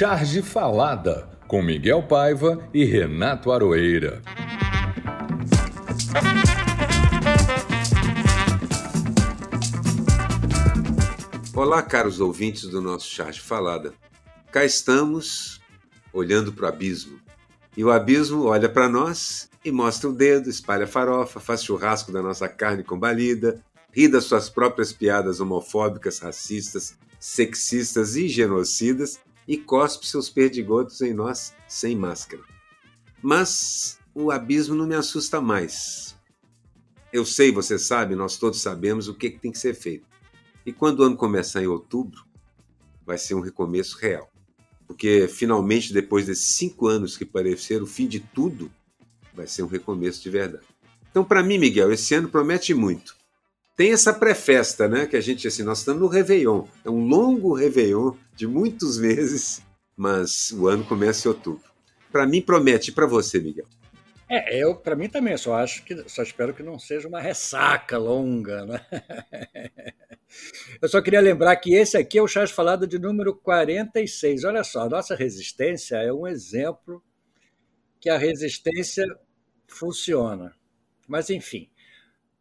Charge Falada, com Miguel Paiva e Renato Aroeira. Olá, caros ouvintes do nosso Charge Falada. Cá estamos, olhando para o abismo. E o abismo olha para nós e mostra o dedo, espalha farofa, faz churrasco da nossa carne combalida, ri das suas próprias piadas homofóbicas, racistas, sexistas e genocidas e cospe seus perdigotos em nós sem máscara. Mas o abismo não me assusta mais. Eu sei, você sabe, nós todos sabemos o que, que tem que ser feito. E quando o ano começar em outubro, vai ser um recomeço real. Porque finalmente, depois desses cinco anos que pareceram o fim de tudo, vai ser um recomeço de verdade. Então, para mim, Miguel, esse ano promete muito. Tem essa pré-festa, né? Que a gente, assim, nós estamos no Réveillon. É um longo Réveillon de muitos meses, mas o ano começa em outubro. Para mim, promete. para você, Miguel? É, eu para mim também, só acho que só espero que não seja uma ressaca longa, né? Eu só queria lembrar que esse aqui é o Chás Falado de número 46. Olha só, a nossa resistência é um exemplo que a resistência funciona. Mas, enfim,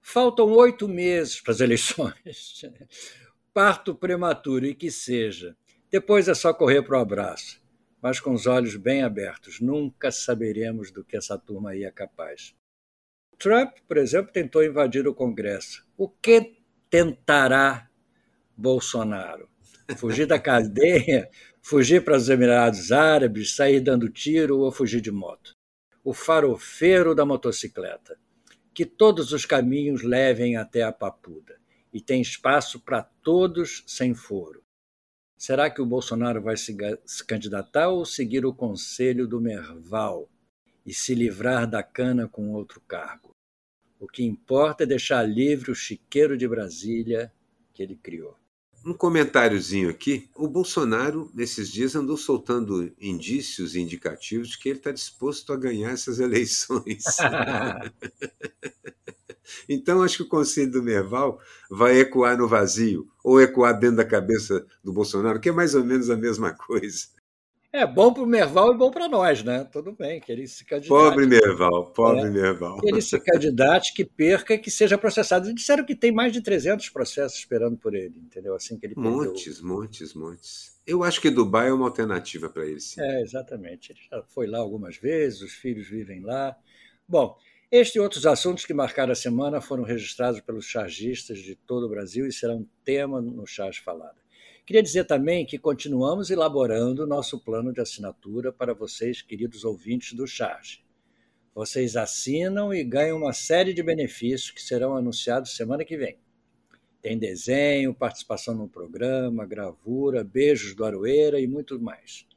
faltam oito meses para as eleições. Parto prematuro e que seja. Depois é só correr para o abraço mas com os olhos bem abertos. Nunca saberemos do que essa turma aí é capaz. Trump, por exemplo, tentou invadir o Congresso. O que tentará Bolsonaro? Fugir da cadeia? Fugir para os Emirados Árabes? Sair dando tiro ou fugir de moto? O farofeiro da motocicleta. Que todos os caminhos levem até a papuda. E tem espaço para todos sem foro. Será que o Bolsonaro vai se, candidatar ou seguir o conselho do Merval e se livrar da cana com outro cargo? O que importa é deixar livre o chiqueiro de Brasília que ele criou. Um comentáriozinho aqui. O Bolsonaro, nesses dias, andou soltando indícios indicativos de que ele está disposto a ganhar essas eleições. Então, acho que o conselho do Merval vai ecoar no vazio, ou ecoar dentro da cabeça do Bolsonaro, que é mais ou menos a mesma coisa. É bom para o Merval e bom para nós, né? Tudo bem, que ele se candidate. Pobre Merval, pobre é, Merval. Que ele se candidate, que perca, que seja processado. Eles disseram que tem mais de 300 processos esperando por ele, entendeu? Assim que ele Montes, perdeu. montes, montes. Eu acho que Dubai é uma alternativa para ele, sim. É, exatamente. Ele já foi lá algumas vezes, os filhos vivem lá. Bom, este e outros assuntos que marcaram a semana foram registrados pelos chargistas de todo o Brasil e serão tema no Charge Falada. Queria dizer também que continuamos elaborando nosso plano de assinatura para vocês, queridos ouvintes do Charge. Vocês assinam e ganham uma série de benefícios que serão anunciados semana que vem. Tem desenho, participação no programa, gravura, beijos do Aroeira e muito mais.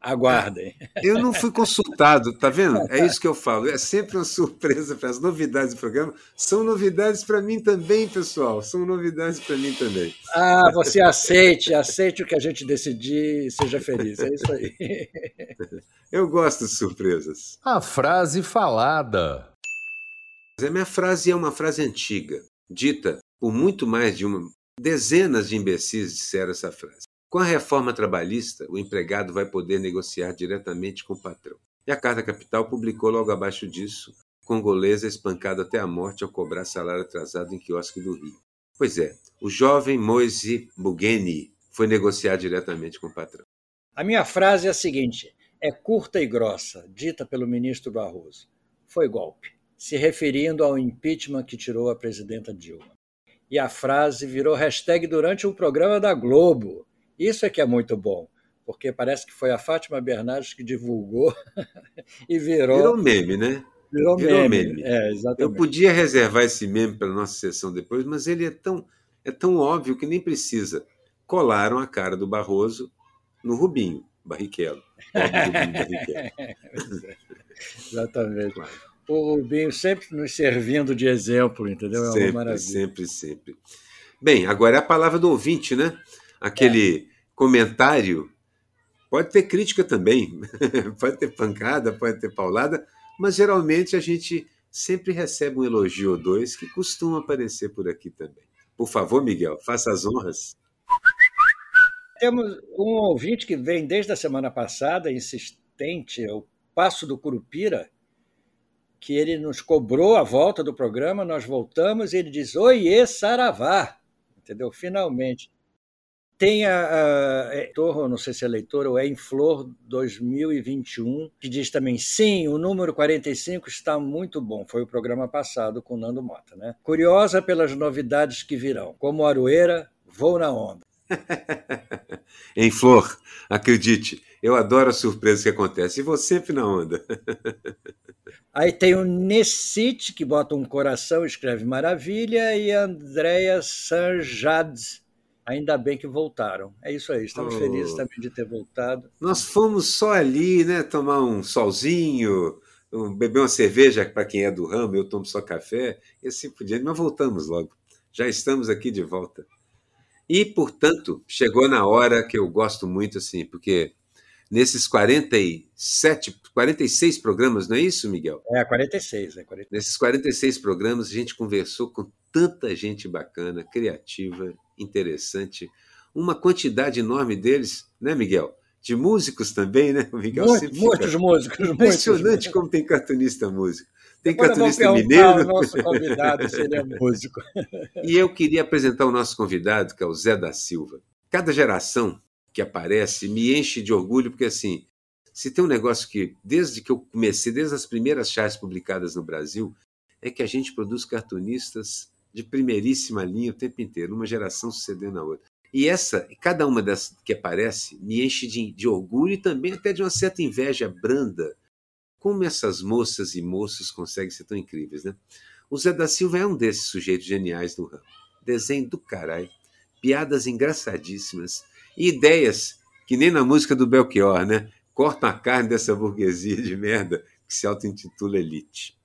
Aguardem. Eu não fui consultado, tá vendo? É isso que eu falo. É sempre uma surpresa para as novidades do programa. São novidades para mim também, pessoal. São novidades para mim também. Ah, você aceite, aceite o que a gente decidir e seja feliz. É isso aí. Eu gosto de surpresas. A frase falada. A minha frase é uma frase antiga, dita por muito mais de uma. Dezenas de imbecis disseram essa frase. Com a reforma trabalhista, o empregado vai poder negociar diretamente com o patrão. E a Carta Capital publicou logo abaixo disso: congolesa espancado até a morte ao cobrar salário atrasado em quiosque do Rio. Pois é, o jovem Moise Bugeni foi negociar diretamente com o patrão. A minha frase é a seguinte: é curta e grossa, dita pelo ministro Barroso. Foi golpe, se referindo ao impeachment que tirou a presidenta Dilma. E a frase virou hashtag durante um programa da Globo. Isso é que é muito bom, porque parece que foi a Fátima Bernardes que divulgou e virou. Virou meme, né? Virou, virou meme. meme. É, exatamente. Eu podia reservar esse meme para a nossa sessão depois, mas ele é tão, é tão óbvio que nem precisa. Colaram a cara do Barroso no Rubinho Barrichello. Rubinho Barrichello. exatamente. Claro. O Rubinho sempre nos servindo de exemplo, entendeu? É sempre, uma maravilha. Sempre, sempre. Bem, agora é a palavra do ouvinte, né? Aquele é. comentário. Pode ter crítica também, pode ter pancada, pode ter paulada, mas geralmente a gente sempre recebe um elogio ou dois que costuma aparecer por aqui também. Por favor, Miguel, faça as honras. temos um ouvinte que vem desde a semana passada, insistente, o Passo do Curupira, que ele nos cobrou a volta do programa, nós voltamos e ele diz: Oiê, Saravá! Entendeu? Finalmente. Tem a, a leitor, não sei se é leitor ou é em Flor 2021, que diz também: sim, o número 45 está muito bom. Foi o programa passado com o Nando Mota. Né? Curiosa pelas novidades que virão. Como Aroeira, vou na onda. em Flor, acredite, eu adoro as surpresas que acontecem. E você sempre na onda. Aí tem o Nessit, que bota um coração, escreve maravilha, e a Andrea Sanjad. Ainda bem que voltaram. É isso aí, estamos oh. felizes também de ter voltado. Nós fomos só ali, né, tomar um solzinho, beber uma cerveja para quem é do ramo, eu tomo só café, e assim por diante, mas voltamos logo. Já estamos aqui de volta. E, portanto, chegou na hora que eu gosto muito, assim, porque nesses 47, 46 programas, não é isso, Miguel? É, 46, é 46. Nesses 46 programas, a gente conversou com tanta gente bacana, criativa, interessante, uma quantidade enorme deles, né, Miguel? De músicos também, né? O Miguel Muito, muitos músicos. Impressionante muitos. como tem cartunista músico. Tem Agora cartunista mineiro. O nosso convidado, se ele é músico. E eu queria apresentar o nosso convidado, que é o Zé da Silva. Cada geração que aparece me enche de orgulho, porque assim, se tem um negócio que, desde que eu comecei, desde as primeiras charts publicadas no Brasil, é que a gente produz cartunistas de primeiríssima linha o tempo inteiro, uma geração sucedendo a outra. E essa, cada uma dessas que aparece, me enche de, de orgulho e também até de uma certa inveja branda. Como essas moças e moços conseguem ser tão incríveis, né? O Zé da Silva é um desses sujeitos geniais do ramo. Desenho do caralho, piadas engraçadíssimas, e ideias que nem na música do Belchior, né? Cortam a carne dessa burguesia de merda que se auto-intitula elite.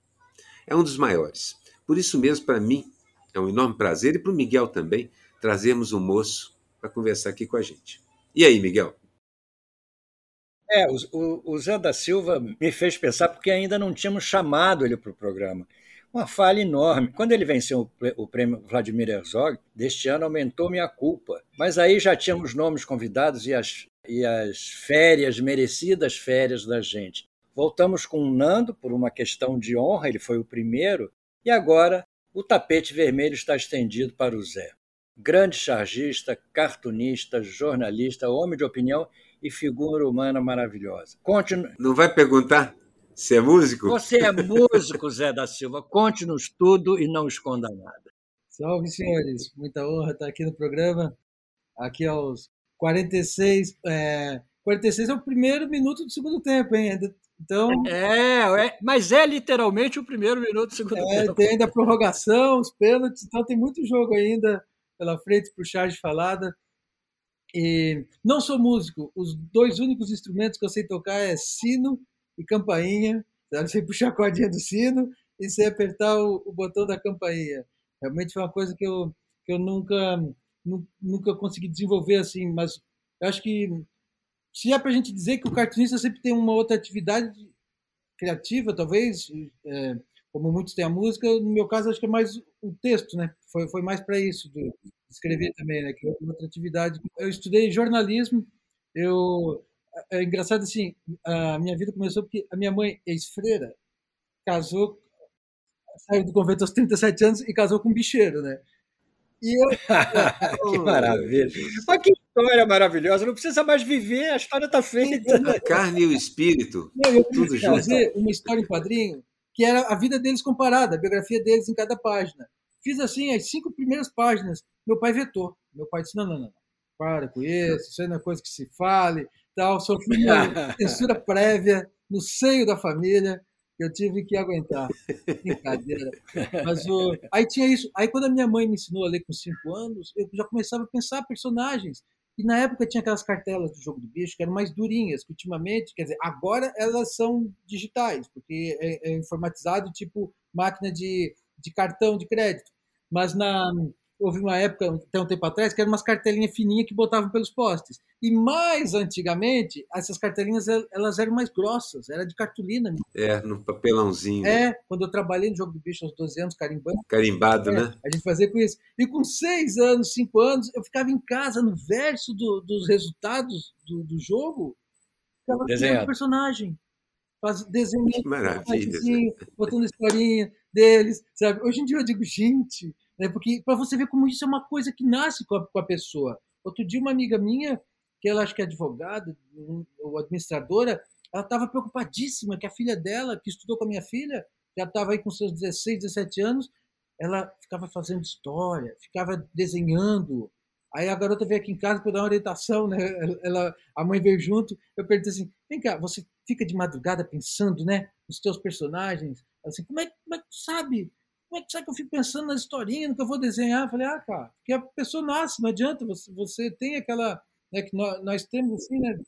É um dos maiores. Por isso mesmo, para mim, é um enorme prazer, e para o Miguel também, trazermos um moço para conversar aqui com a gente. E aí, Miguel? É, o, o, Zé da Silva me fez pensar porque ainda não tínhamos chamado ele para o programa uma falha enorme. Quando ele venceu o prêmio Vladimir Herzog, deste ano aumentou minha culpa. Mas aí já tínhamos nomes convidados e as, e as férias, merecidas férias da gente. Voltamos com o Nando por uma questão de honra, ele foi o primeiro, e agora o tapete vermelho está estendido para o Zé. Grande chargista, cartunista, jornalista, homem de opinião e figura humana maravilhosa. Continu... Não vai perguntar você é músico? Você é músico, Zé da Silva. Conte-nos tudo e não esconda nada. Salve, senhores. Muita honra estar aqui no programa. Aqui aos 46. É, 46 é o primeiro minuto do segundo tempo, hein? Então, é, é, mas é literalmente o primeiro minuto do segundo é, tempo. Tem ainda a prorrogação, os pênaltis, então tem muito jogo ainda pela frente para o Charles Falada. E não sou músico, os dois únicos instrumentos que eu sei tocar é sino e campainha, sabe? Sem puxar a cordinha do sino e sem apertar o, o, botão da campainha. Realmente foi uma coisa que eu, que eu nunca, nunca consegui desenvolver assim, mas eu acho que se é para a gente dizer que o cartunista sempre tem uma outra atividade criativa, talvez, é, como muitos têm a música, no meu caso acho que é mais o texto, né? Foi, foi mais para isso, de escrever também, né? Que é outra atividade. Eu estudei jornalismo, eu é engraçado assim, a minha vida começou porque a minha mãe, ex-freira, casou, saiu do convento aos 37 anos e casou com um bicheiro, né? E eu... que maravilha! Mas que história maravilhosa! Não precisa mais viver, a história está feita. A carne e o espírito, Não, eu tudo junto. fazer uma história em quadrinho que era a vida deles comparada, a biografia deles em cada página. Fiz assim as cinco primeiras páginas. Meu pai vetou. Meu pai disse: não, não, não, para com isso, isso aí não é coisa que se fale tal, sofri uma censura prévia no seio da família eu tive que aguentar. Brincadeira. Mas o... aí tinha isso. Aí quando a minha mãe me ensinou a ler com cinco anos, eu já começava a pensar personagens. E na época tinha aquelas cartelas do jogo do bicho que eram mais durinhas, que ultimamente, quer dizer, agora elas são digitais, porque é, é informatizado tipo máquina de, de cartão de crédito. Mas na, houve uma época, até um tempo atrás, que eram umas cartelinhas fininhas que botavam pelos postes. E mais antigamente, essas cartelinhas elas eram mais grossas, era de cartolina. É, no papelãozinho. É, quando eu trabalhei no Jogo do Bicho aos 12 anos, carimbando. Carimbado, é, né? A gente fazia com isso. E com 6 anos, 5 anos, eu ficava em casa no verso do, dos resultados do, do jogo, ficava criando personagem. Faz, desenhando, que maravilha. Botando historinha deles, sabe? Hoje em dia eu digo, gente, né? porque para você ver como isso é uma coisa que nasce com a, com a pessoa. Outro dia, uma amiga minha, que ela acho que é advogada ou administradora, ela estava preocupadíssima que a filha dela, que estudou com a minha filha, já estava aí com seus 16, 17 anos, ela ficava fazendo história, ficava desenhando. Aí a garota veio aqui em casa para dar uma orientação, né? Ela, a mãe veio junto. Eu perguntei assim: vem cá, você fica de madrugada pensando, né, nos teus personagens? Assim, como é, como é que tu sabe? Como é que que eu fico pensando na historinha, no que eu vou desenhar? Eu falei, ah, cara, porque a pessoa nasce, não adianta, você, você tem aquela, né, que nós, nós temos assim, né?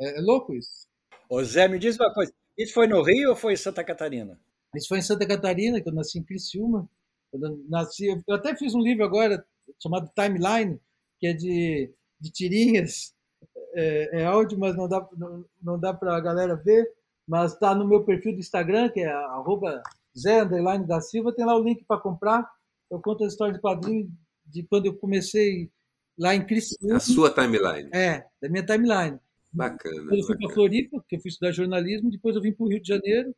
É, é, louco isso. Ô Zé, me diz uma coisa, isso foi no Rio ou foi em Santa Catarina? Isso foi em Santa Catarina, que eu nasci em Criciúma. Eu nasci, eu até fiz um livro agora chamado Timeline, que é de, de tirinhas, é, é áudio, mas não dá, não, não dá para a galera ver mas está no meu perfil do Instagram, que é arroba Zé Underline da Silva, tem lá o link para comprar. Eu conto a história de quadrinho de quando eu comecei lá em Criciúma. A sua timeline. É, da minha timeline. Bacana. Quando eu fui para Floripa, porque eu fui estudar jornalismo, depois eu vim para o Rio de Janeiro.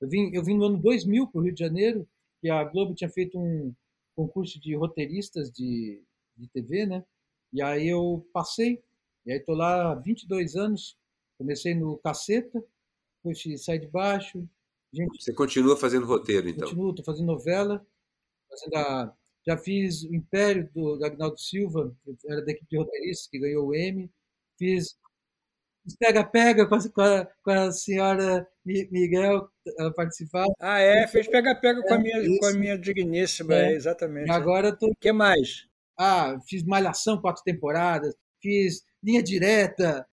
Eu vim, eu vim no ano 2000 para o Rio de Janeiro, que a Globo tinha feito um concurso de roteiristas de, de TV, né? E aí eu passei, e aí estou lá há 22 anos. Comecei no Caceta, Puxa, sai de baixo. Gente, Você continua fazendo roteiro, então? Continuo, estou fazendo novela. Fazendo a, já fiz o Império do, do Agnaldo Silva, era da equipe de roteiristas, que ganhou o M. Fiz Pega-Pega com, a, com a senhora Miguel, ela participava. Ah, é? Fez Pega-Pega com, a minha, com a minha digníssima, é. É, exatamente. E agora tô... O que mais? Ah, fiz Malhação, quatro temporadas. Fiz Linha Direta,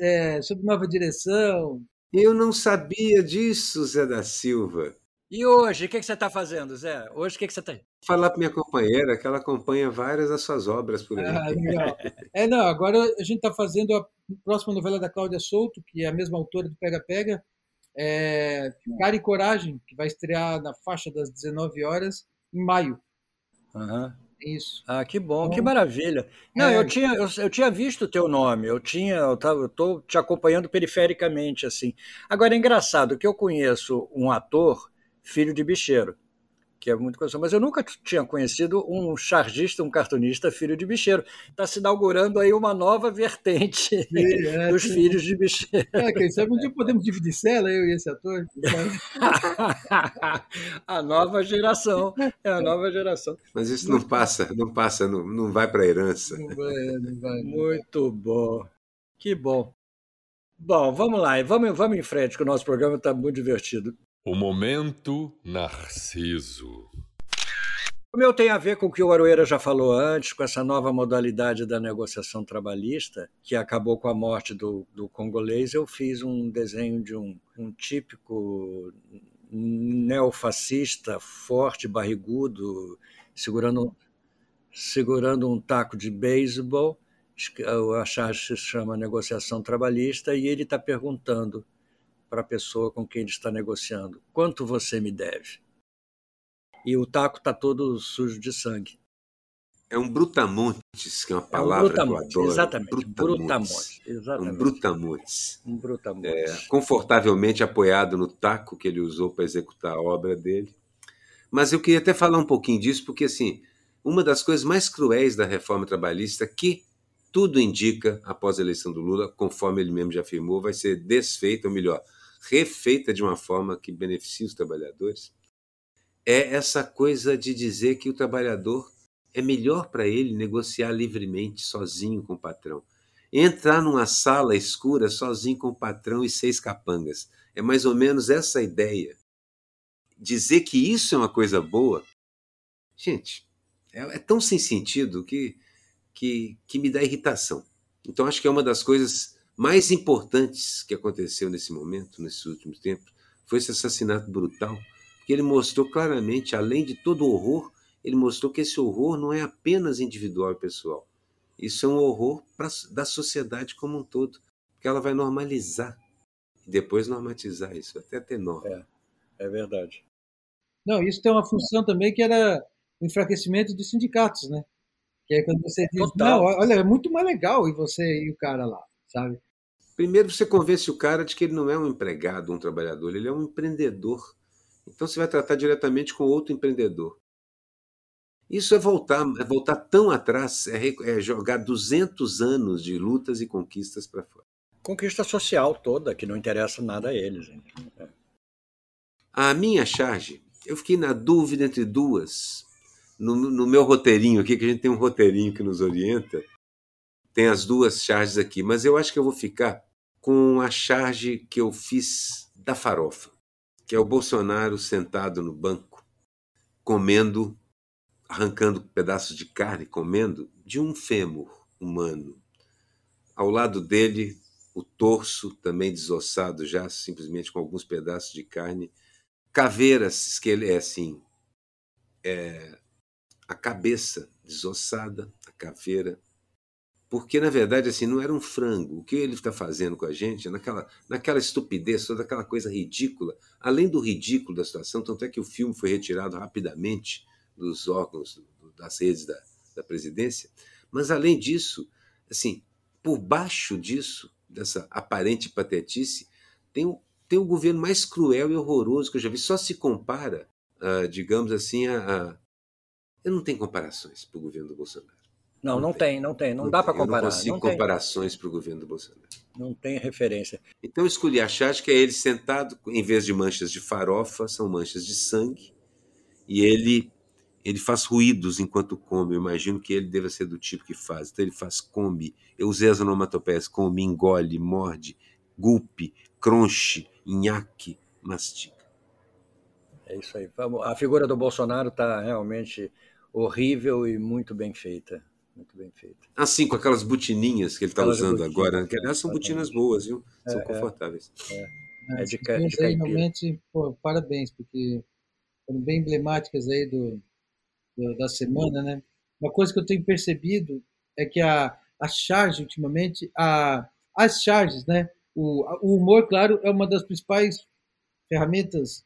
é, Sob Nova Direção, eu não sabia disso, Zé da Silva. E hoje, o que, que você está fazendo, Zé? Hoje, o que, que você está. Falar para minha companheira que ela acompanha várias das suas obras por aí. Ah, legal. É, não, agora a gente está fazendo a próxima novela da Cláudia Souto, que é a mesma autora do Pega Pega, é Cara e Coragem, que vai estrear na faixa das 19 horas em maio. Uhum. Isso. Ah, que bom, que maravilha. Não, é... eu, tinha, eu, eu, tinha visto o teu nome, eu tinha, eu, tava, eu tô te acompanhando perifericamente, assim. Agora, é engraçado que eu conheço um ator, filho de bicheiro que é muito conhecido, mas eu nunca tinha conhecido um chargista, um cartunista filho de bicheiro. Está se inaugurando aí uma nova vertente é, dos sim. filhos de bicheiro. É, quem sabe um dia podemos dividir cela, eu e esse ator. a nova geração, é a nova geração. Mas isso não passa, não passa, não, não vai para a herança. Não vai, não vai. Muito bom, que bom. Bom, vamos lá, vamos, vamos em frente, que o nosso programa está muito divertido. O momento Narciso. O meu tem a ver com o que o Aroeira já falou antes, com essa nova modalidade da negociação trabalhista, que acabou com a morte do, do congolês. Eu fiz um desenho de um, um típico neofascista, forte, barrigudo, segurando, segurando um taco de beisebol. A charge se chama negociação trabalhista, e ele está perguntando para a pessoa com quem ele está negociando: quanto você me deve? E o taco está todo sujo de sangue. É um brutamontes, que é uma palavra é um que eu adoro. Exatamente, brutamontes. brutamontes exatamente. Um brutamontes. Um brutamontes. É, confortavelmente apoiado no taco que ele usou para executar a obra dele. Mas eu queria até falar um pouquinho disso, porque assim, uma das coisas mais cruéis da reforma trabalhista que tudo indica, após a eleição do Lula, conforme ele mesmo já afirmou, vai ser desfeita, ou melhor, refeita de uma forma que beneficie os trabalhadores, é essa coisa de dizer que o trabalhador é melhor para ele negociar livremente, sozinho com o patrão. Entrar numa sala escura sozinho com o patrão e seis capangas. É mais ou menos essa ideia. Dizer que isso é uma coisa boa, gente, é, é tão sem sentido que, que, que me dá irritação. Então, acho que é uma das coisas mais importantes que aconteceu nesse momento, nesses últimos tempos, foi esse assassinato brutal, porque ele mostrou claramente, além de todo o horror ele mostrou que esse horror não é apenas individual e pessoal. Isso é um horror pra, da sociedade como um todo, porque ela vai normalizar e depois normatizar isso, até ter norma. É, é verdade. Não, isso tem uma função também que era o enfraquecimento dos sindicatos, né? Que é quando você diz, Total. não, olha, é muito mais legal e você e o cara lá, sabe? Primeiro você convence o cara de que ele não é um empregado, um trabalhador, ele é um empreendedor. Então você vai tratar diretamente com outro empreendedor. Isso é voltar, é voltar tão atrás, é, é jogar 200 anos de lutas e conquistas para fora. Conquista social toda, que não interessa nada a eles. gente. A minha charge, eu fiquei na dúvida entre duas. No, no meu roteirinho aqui, que a gente tem um roteirinho que nos orienta, tem as duas charges aqui, mas eu acho que eu vou ficar com a charge que eu fiz da farofa, que é o Bolsonaro sentado no banco, comendo, arrancando pedaços de carne, comendo de um fêmur humano. Ao lado dele, o torso também desossado já, simplesmente com alguns pedaços de carne caveiras que ele é assim é, a cabeça desossada a caveira porque na verdade assim não era um frango o que ele está fazendo com a gente naquela naquela estupidez toda aquela coisa ridícula além do ridículo da situação tanto é que o filme foi retirado rapidamente dos órgãos das redes da, da presidência mas além disso assim por baixo disso dessa aparente patetice tem um tem o governo mais cruel e horroroso que eu já vi. Só se compara, uh, digamos assim, a, a. Eu não tenho comparações para o governo do Bolsonaro. Não, não, Não tem, não tem. Não, dá para Eu não comparar. consigo Não comparações para o governo do Bolsonaro. não tem referência. Então eu escolhi a que é ele sentado, em vez de manchas de farofa, são manchas de sangue. E ele ele faz ruídos enquanto come. Eu imagino que ele deva ser do tipo que faz. Então ele faz come. Eu usei as onomatopeias come, engole, morde, gulpe, cronche, nhaque, mastiga. É isso aí. A figura do Bolsonaro está realmente horrível e muito bem feita. Muito bem feita. Assim, com aquelas botininhas que ele está usando botinas, agora, né? que aliás são botinas boas, viu? São É, é. confortáveis. É de ca- de aí realmente, pô, parabéns, porque foram bem emblemáticas aí do, do- da semana, né? Uma coisa que eu tenho percebido é que a, a charge, ultimamente, a, as charges, né? O, o humor, claro, é uma das principais ferramentas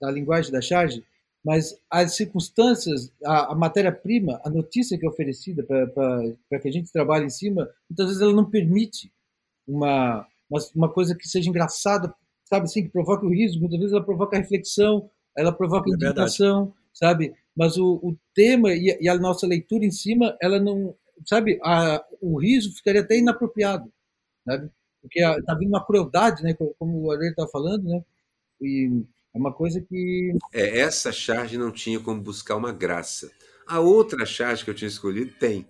da linguagem da charge, mas as circunstâncias, a, a matéria-prima, a notícia que é oferecida para que a gente trabalhe em cima, muitas vezes ela não permite uma, uma, uma coisa que seja engraçada, sabe assim, que provoque o riso, muitas vezes ela provoca reflexão, ela provoca É indignação, sabe? Mas o, o tema e a, e a nossa leitura em cima, ela não, sabe? A, o riso ficaria até inapropriado, sabe? Porque está vindo uma crueldade, né? co- Como o Aurélio estava falando, né? E é uma coisa que É, essa charge não tinha como buscar uma graça. A outra charge que eu tinha escolhido tem,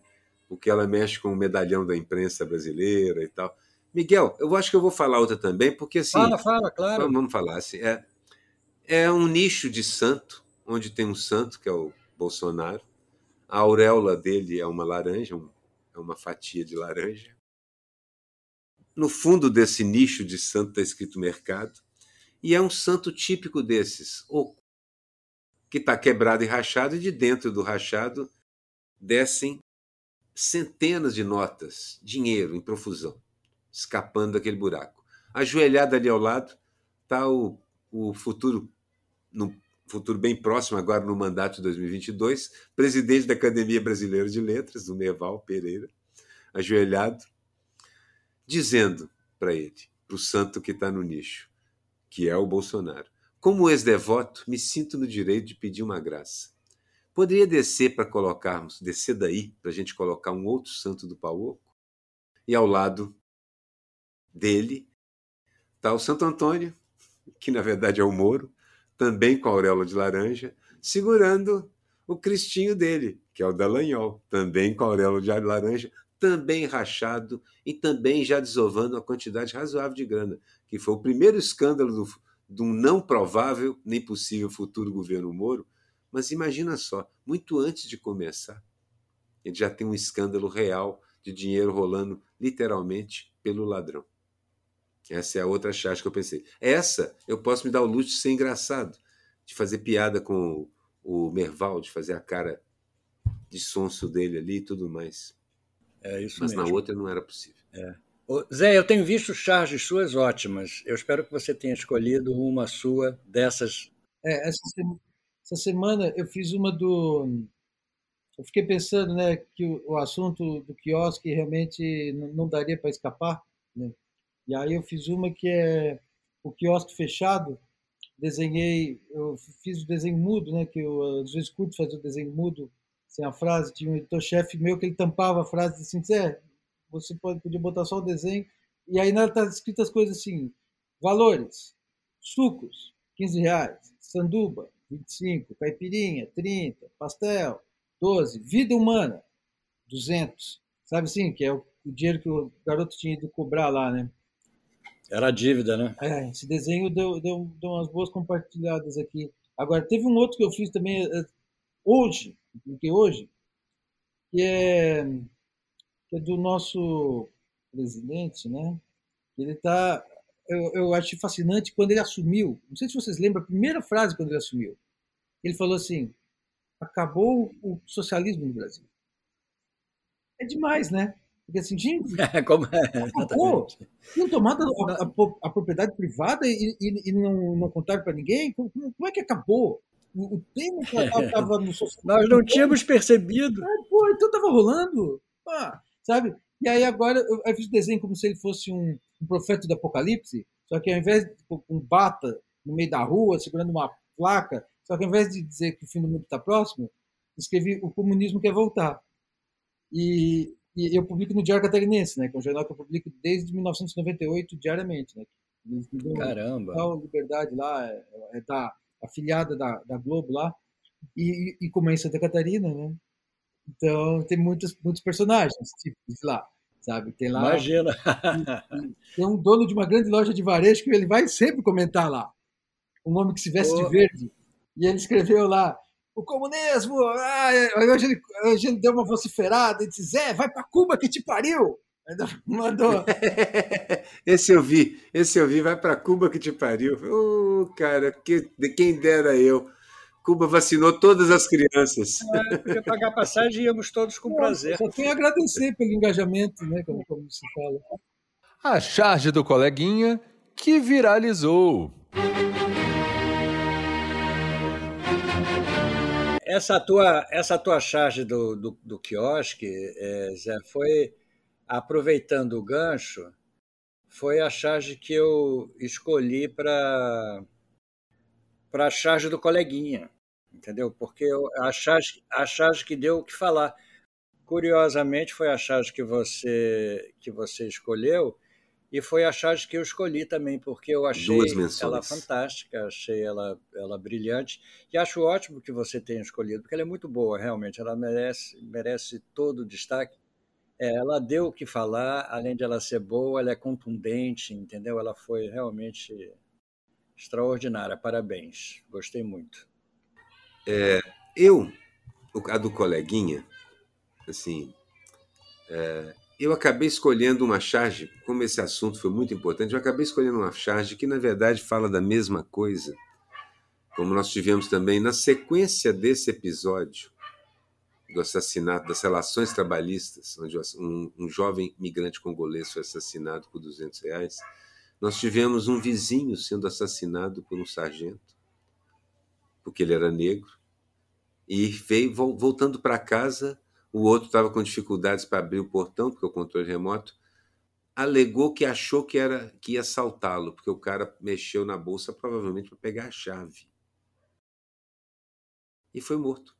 porque ela mexe com o medalhão da imprensa brasileira e tal. Miguel, eu acho que eu vou falar outra também, porque assim. Fala, fala, claro. Vamos, falar assim. É, é um nicho de santo, onde tem um santo, que é o Bolsonaro. A auréola dele é uma laranja, um- é uma fatia de laranja. No fundo desse nicho de santo está escrito mercado. E é um santo típico desses, que está quebrado e rachado, e de dentro do rachado descem centenas de notas, dinheiro em profusão, escapando daquele buraco. Ajoelhado ali ao lado está o, o futuro, no futuro bem próximo, agora no mandato de 2022, presidente da Academia Brasileira de Letras, o Meval Pereira, ajoelhado, dizendo para ele, para o santo que está no nicho, que é o Bolsonaro. Como ex-devoto, me sinto no direito de pedir uma graça. Poderia descer para colocarmos, descer daí, para a gente colocar um outro santo do pau oco? E ao lado dele está o Santo Antônio, que na verdade é o Moro, também com a auréola de laranja, segurando o cristinho dele, que é o Dallagnol, também com a auréola de laranja, também rachado e também já desovando uma quantidade razoável de grana, que foi o primeiro escândalo do, um não provável nem possível futuro governo Moro. Mas imagina só, muito antes de começar, ele já tem um escândalo real de dinheiro rolando literalmente pelo ladrão. Essa é a outra charge que eu pensei. Essa eu posso me dar o luxo de ser engraçado, de fazer piada com o Merval de fazer a cara de sonso dele ali e tudo mais. É isso Mas mesmo. na outra não era possível. É. Ô, Zé, eu tenho visto charges suas ótimas. Eu espero que você tenha escolhido uma sua dessas. É, essa, sema- essa semana eu fiz uma do. Eu fiquei pensando, né, que o, o assunto do quiosque realmente não daria para escapar, né? E aí eu fiz uma que é o quiosque fechado. Desenhei, eu fiz o desenho mudo, né, que eu às vezes curto fazer o desenho mudo sem a frase. Tinha um editor-chefe meu que ele tampava a frase assim, Zé, você pode, podia botar só o desenho. E aí nela tá escritas coisas assim, valores, sucos, 15 reais, sanduba, 25, caipirinha, 30, pastel, 12, vida humana, 200. Sabe assim, que é o, o dinheiro que o garoto tinha ido cobrar lá, né? Era a dívida, né? É, esse desenho deu, deu, deu umas boas compartilhadas aqui. Agora, teve um outro que eu fiz também é, hoje, porque hoje, que é, que é do nosso presidente, né? Ele tá, eu, eu acho fascinante quando ele assumiu. Não sei se vocês lembram a primeira frase quando ele assumiu. Ele falou assim: acabou o socialismo no Brasil. É demais, né? Porque assim, gente, Como é, acabou. Tinham tomado a, a, a propriedade privada e, e, e não, não contaram para ninguém? Como, como é que acabou? O, o tema estava no. Nós não tínhamos percebido. Pô, então estava rolando. Ah, sabe? E aí agora eu, eu fiz o desenho como se ele fosse um, um profeta do apocalipse, só que ao invés de com um bata no meio da rua, segurando uma placa, só que ao invés de dizer que o fim do mundo está próximo, escrevi o comunismo quer voltar. E, e, eu publico no Diário Catarinense, né, que é um jornal que eu publico desde 1998 diariamente. Né, Caramba. total liberdade lá, é, é da afiliada da, da Globo lá, e, e, como é em Santa Catarina, né? Então tem muitos, muitos personagens típicos lá, sabe? Tem lá. Imagina. tem um dono de uma grande loja de varejo que ele vai sempre comentar lá. Um homem que se veste Pô. de verde. E ele escreveu lá: o comunismo. Ah, hoje, ele, hoje ele deu uma vociferada e disse: Zé, vai pra Cuba que te pariu. Ainda Mandou. esse eu vi, esse eu vi, vai para Cuba que te pariu. Ô, cara, que, de quem dera eu. Cuba vacinou todas as crianças. É, podia pagar passagem e íamos todos com prazer. Só tenho a agradecer pelo engajamento, né? Como, como se fala. A charge do coleguinha que viralizou. Essa tua, essa tua charge do, do, do quiosque, é, Zé, foi aproveitando o gancho, foi a charge que eu escolhi para para a charge do coleguinha, entendeu? Porque eu, a, charge, a charge que deu o que falar. Curiosamente, foi a charge que você, que você escolheu e foi a charge que eu escolhi também, porque eu achei ela fantástica, achei ela, ela brilhante e acho ótimo que você tenha escolhido, porque ela é muito boa, realmente, ela merece, merece todo o destaque. Ela deu o que falar, além de ela ser boa, ela é contundente, entendeu? Ela foi realmente extraordinária, parabéns, gostei muito. É, eu, a do coleguinha, assim, é, eu acabei escolhendo uma charge, como esse assunto foi muito importante, eu acabei escolhendo uma charge que, na verdade, fala da mesma coisa, como nós tivemos também na sequência desse episódio do assassinato, das relações trabalhistas, onde um, um jovem migrante congolês foi assassinado por 200 reais, nós tivemos um vizinho sendo assassinado por um sargento, porque ele era negro, e veio voltando para casa o outro estava com dificuldades para abrir o portão, porque o controle remoto, alegou que achou que era que ia assaltá-lo, porque o cara mexeu na bolsa provavelmente para pegar a chave. E foi morto.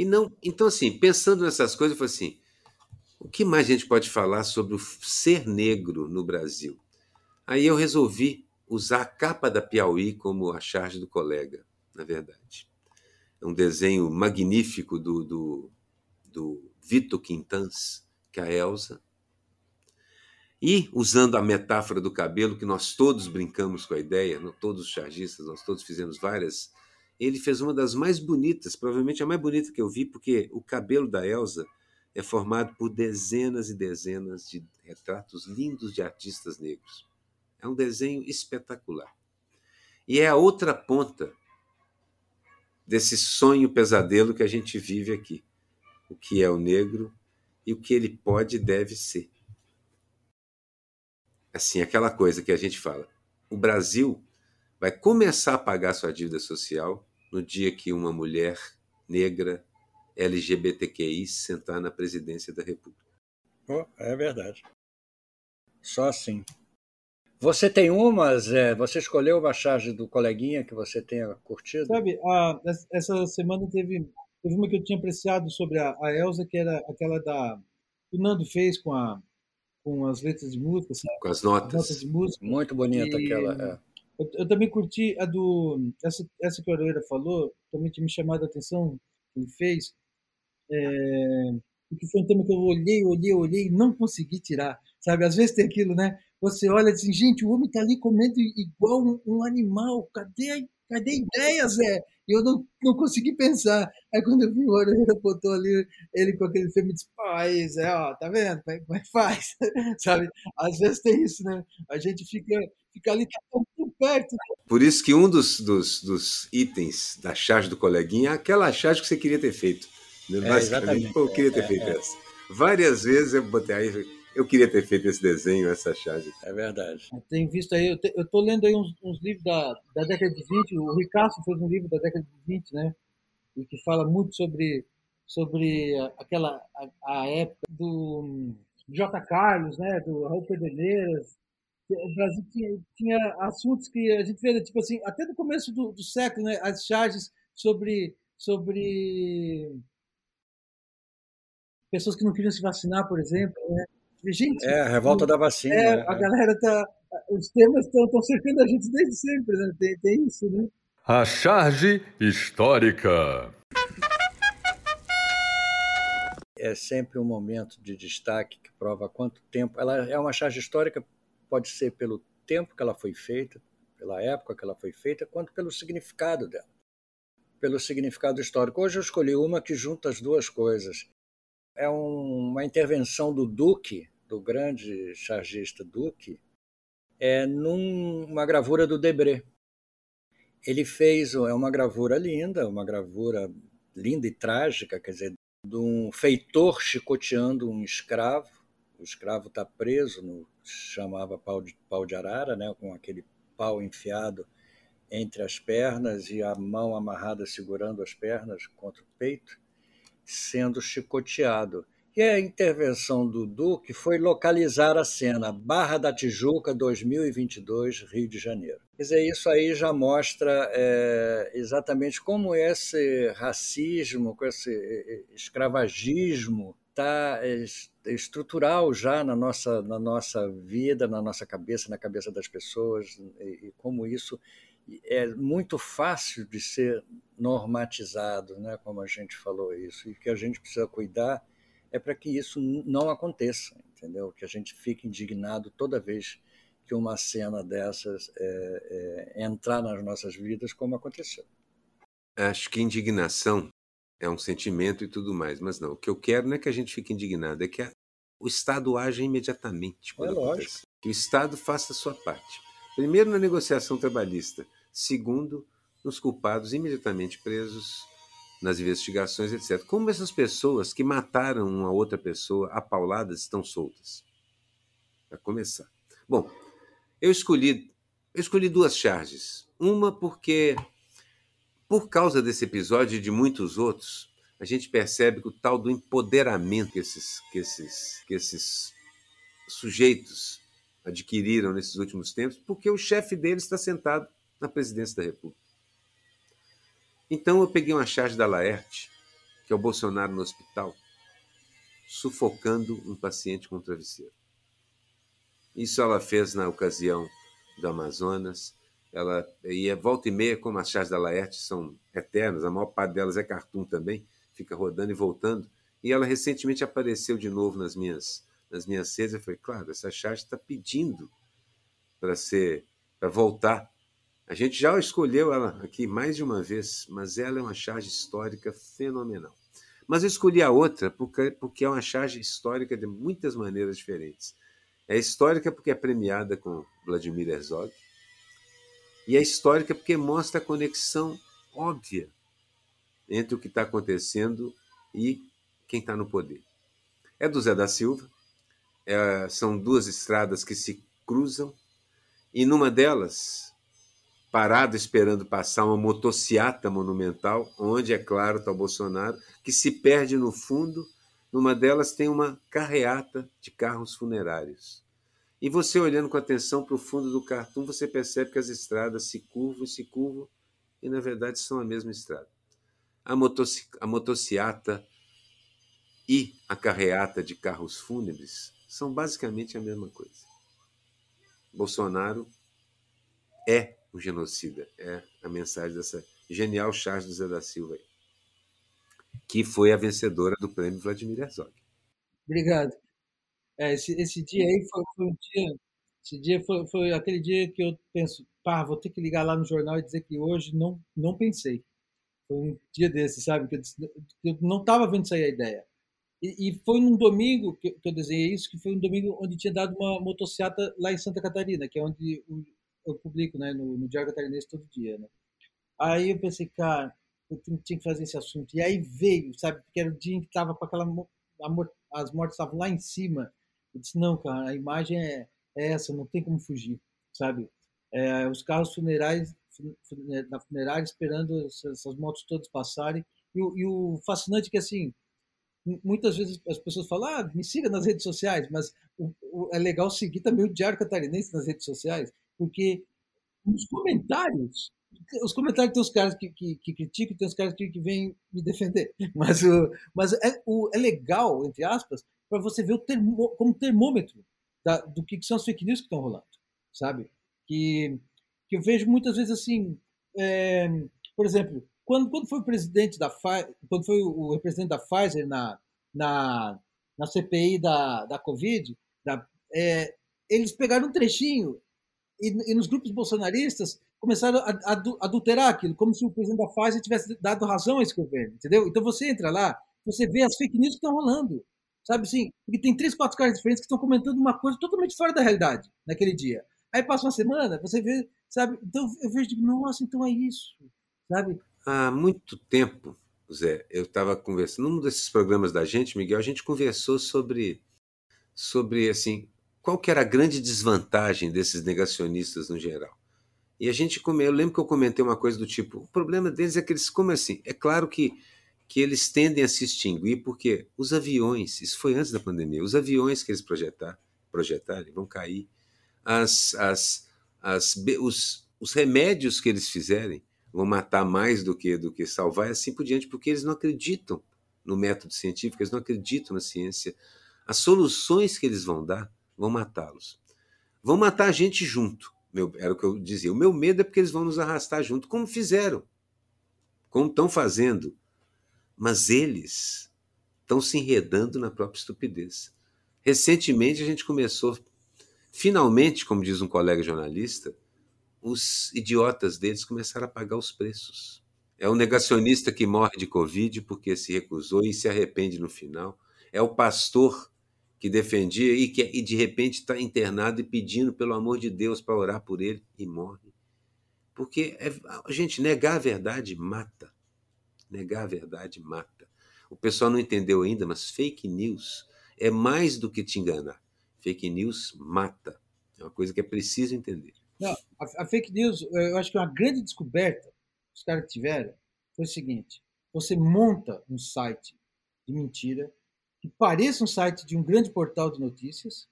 E não, então assim, pensando nessas coisas, eu falei assim, o que mais a gente pode falar sobre o ser negro no Brasil? Aí eu resolvi usar a capa da Piauí como a charge do colega, na verdade é um desenho magnífico do, do, do Vito Quintans, que é a Elsa. E, usando a metáfora do cabelo, que nós todos brincamos com a ideia, todos os chargistas, nós todos fizemos várias, ele fez uma das mais bonitas, provavelmente a mais bonita que eu vi, porque o cabelo da Elsa é formado por dezenas e dezenas de retratos lindos de artistas negros. É um desenho espetacular. E é a outra ponta desse sonho pesadelo que a gente vive aqui. O que é o negro e o que ele pode e deve ser. Assim, aquela coisa que a gente fala. O Brasil vai começar a pagar sua dívida social no dia que uma mulher negra LGBTQI sentar na presidência da República. Oh, é verdade. Só assim. Você tem umas, é, você escolheu uma charge do coleguinha que você tenha curtido? Sabe, a, essa semana teve, teve uma que eu tinha apreciado sobre a, a Elsa, que era aquela da que o Nando fez com, a, com as letras de música. Sabe? Com as notas. As notas de música. Muito bonita e, aquela. É. Eu, eu, também curti a do. Essa, essa que a Aroeira falou, também tinha me chamado a atenção, que ele fez. É, porque foi um tema que eu olhei, olhei, olhei e não consegui tirar. Sabe, às vezes tem aquilo, né? Você olha assim, gente, o homem está ali comendo igual um, um, animal. Cadê, cadê a ideia, Zé? E eu não, não consegui pensar. Aí quando eu vi o Orelha botou ali ele com aquele filme, disse, pô, aí, Zé, ó, tá vendo? Como é que é faz? Sabe? Às vezes tem isso, né? A gente fica, fica ali tá tão perto. Por isso que um dos, dos, dos itens da charge do coleguinha é aquela charge que você queria ter feito. Né? É, Basicamente, eu queria ter é, feito é, essa. Várias vezes eu botei aí eu queria ter feito esse desenho, essa charge. É verdade. Eu tenho visto aí, eu estou lendo aí uns, uns, livros da, da década de 20, o Ricardo fez um livro da década de 20, né? E que fala muito sobre, sobre aquela, a, a época do J. Carlos, né? Do Raul Pederneiras. O Brasil tinha, tinha assuntos que a gente vê, tipo assim, até no começo do, do século, né? As charges sobre, sobre pessoas que não queriam se vacinar, por exemplo, né? Gente, é, a revolta da vacina. É, né? a galera tá. Os temas estão cercando a gente desde sempre, né? Tem, tem isso, né? A charge histórica. É sempre um momento de destaque que prova quanto tempo. Ela é uma charge histórica, pode ser pelo tempo que ela foi feita, pela época que ela foi feita, quanto pelo significado dela. Pelo significado histórico. Hoje eu escolhi uma que junta as duas coisas é um, uma intervenção do Duque, do grande chargista Duque, é numa gravura do Debré. Ele fez é uma gravura linda, uma gravura linda e trágica, quer dizer, de um feitor chicoteando um escravo. O escravo está preso no chamava pau de, pau de arara, né, com aquele pau enfiado entre as pernas e a mão amarrada segurando as pernas contra o peito sendo chicoteado. E a intervenção do Duque foi localizar a cena Barra da Tijuca, 2022, Rio de Janeiro. Quer dizer, isso aí já mostra é, exatamente como esse racismo, com esse escravagismo está estrutural já na nossa, na nossa vida, na nossa cabeça, na cabeça das pessoas, e, e como isso é muito fácil de ser normatizado, né, como a gente falou isso, e que a gente precisa cuidar é para que isso não aconteça, entendeu? Que a gente fique indignado toda vez que uma cena dessas é, é, entrar nas nossas vidas, como aconteceu. Acho que indignação é um sentimento e tudo mais, mas não. O que eu quero não é que a gente fique indignado, é que a, o Estado haja imediatamente. Quando é lógico. Que o Estado faça a sua parte. Primeiro, na negociação trabalhista. Segundo, nos culpados imediatamente presos, nas investigações, etc. Como essas pessoas que mataram uma outra pessoa a pauladas estão soltas? Para começar. Bom, eu escolhi, eu escolhi duas charges. Uma porque, por causa desse episódio e de muitos outros, a gente percebe que o tal do empoderamento que esses, que esses, que esses sujeitos adquiriram nesses últimos tempos, porque o chefe deles está sentado na presidência da República. Então eu peguei uma charge da Laerte, que é o Bolsonaro no hospital, sufocando um paciente com um travesseiro. Isso ela fez na ocasião do Amazonas. Ela ia volta e meia, como as charges da Laerte são eternas, a maior parte delas é cartoon também, fica rodando e voltando. E ela recentemente apareceu de novo nas minhas nas minhas redes. Eu falei, claro, essa charge está pedindo para ser para voltar a gente já escolheu ela aqui mais de uma vez, mas ela é uma charge histórica fenomenal. Mas eu escolhi a outra porque, porque é uma charge histórica de muitas maneiras diferentes. É histórica porque é premiada com Vladimir Herzog, e é histórica porque mostra a conexão óbvia entre o que está acontecendo e quem está no poder. É do Zé da Silva, é, são duas estradas que se cruzam, e numa delas, parado esperando passar uma motociata monumental, onde, é claro, está o Bolsonaro, que se perde no fundo. Numa delas tem uma carreata de carros funerários. E você olhando com atenção para o fundo do cartoon, você percebe que as estradas se curvam e se curvam, e na verdade são a mesma estrada. A, motoci a motociata e a carreata de carros fúnebres são basicamente a mesma coisa. Bolsonaro é um genocida, é a mensagem dessa genial charge do Zé da Silva aí, que foi a vencedora do prêmio Vladimir Herzog. Obrigado. É, esse, esse dia aí foi, foi, um dia, esse dia foi, foi aquele dia que eu penso, pá, vou ter que ligar lá no jornal e dizer que hoje não, não pensei. Foi um dia desse, sabe? Que eu, eu não estava vendo sair a ideia. E, e, foi num domingo que, eu desenhei isso, que foi um domingo onde tinha dado uma motocicleta lá em Santa Catarina, que é onde eu publico, né, no, no Diário Catarinense todo dia, né? Aí eu pensei, cara, eu tinha que fazer esse assunto. E aí veio, sabe? Porque era o dia em que estava com aquela as mortes estavam lá em cima. Eu disse, não, cara, a imagem é, é essa, não tem como fugir, sabe? É, os carros funerais, na funerária esperando essas motos todas passarem. E, e, o fascinante é que, assim, muitas vezes as pessoas falam, ah, me siga nas redes sociais, mas o, o, é legal seguir também o Diário Catarinense nas redes sociais, porque nos comentários, os comentários tem os caras que, que, que criticam, tem os caras que, que vêm me defender, mas, o, mas é, o, é legal, entre aspas, para você ver o termo, como termômetro da, do que, são as fake news que estão rolando, sabe? Que, que eu vejo muitas vezes assim, é, por exemplo, quando, quando foi o presidente da quando foi o representante da Pfizer na, na, na CPI da, da Covid, da, é, eles pegaram um trechinho e, e, nos grupos bolsonaristas começaram a, a, adulterar aquilo, como se o presidente da Pfizer tivesse dado razão a esse governo, entendeu? Então você entra lá, você vê as fake news que estão rolando. Sabe assim? Porque tem três, quatro caras diferentes que estão comentando uma coisa totalmente fora da realidade naquele dia. Aí passa uma semana, você vê, sabe? Então eu vejo, nossa, então é isso, sabe? Há muito tempo, Zé, eu estava conversando, num desses programas da gente, Miguel, a gente conversou sobre, sobre assim, qual que era a grande desvantagem desses negacionistas no geral. E a gente, eu lembro que eu comentei uma coisa do tipo, o problema deles é que eles, como assim? É claro que que eles tendem a se extinguir porque os aviões, isso foi antes da pandemia, os aviões que eles projetar, projetarem vão cair, as, as, as, os, os remédios que eles fizerem vão matar mais do que, do que salvar e assim por diante, porque eles não acreditam no método científico, eles não acreditam na ciência. As soluções que eles vão dar vão matá-los. Vão matar a gente junto, meu, era o que eu dizia. O meu medo é porque eles vão nos arrastar junto, como fizeram, como estão fazendo mas eles estão se enredando na própria estupidez. Recentemente a gente começou, finalmente, como diz um colega jornalista, os idiotas deles começaram a pagar os preços. É o negacionista que morre de Covid porque se recusou e se arrepende no final. É o pastor que defendia e que e de repente está internado e pedindo pelo amor de Deus para orar por ele e morre. Porque, é, gente, negar a verdade mata. Negar a verdade mata. O pessoal não entendeu ainda, mas fake news é mais do que te enganar. Fake news mata. É uma coisa que é preciso entender. Não, a, a fake news, eu acho que uma grande descoberta que os caras tiveram foi o seguinte: você monta um site de mentira que pareça um site de um grande portal de notícias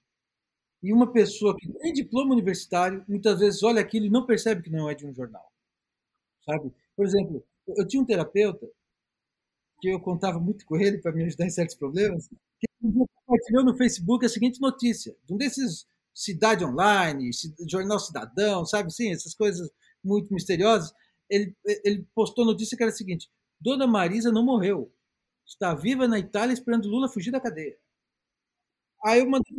e uma pessoa que tem diploma universitário muitas vezes olha aquilo e não percebe que não é de um jornal, sabe? Por exemplo, eu tinha um terapeuta que eu contava muito com ele para me ajudar em certos problemas, que compartilhou no Facebook a seguinte notícia, de um desses Cidade Online, Jornal Cidadão, sabe sim, essas coisas muito misteriosas. Ele, ele postou notícia que era a seguinte: Dona Marisa não morreu, está viva na Itália esperando Lula fugir da cadeia. Aí eu mandei,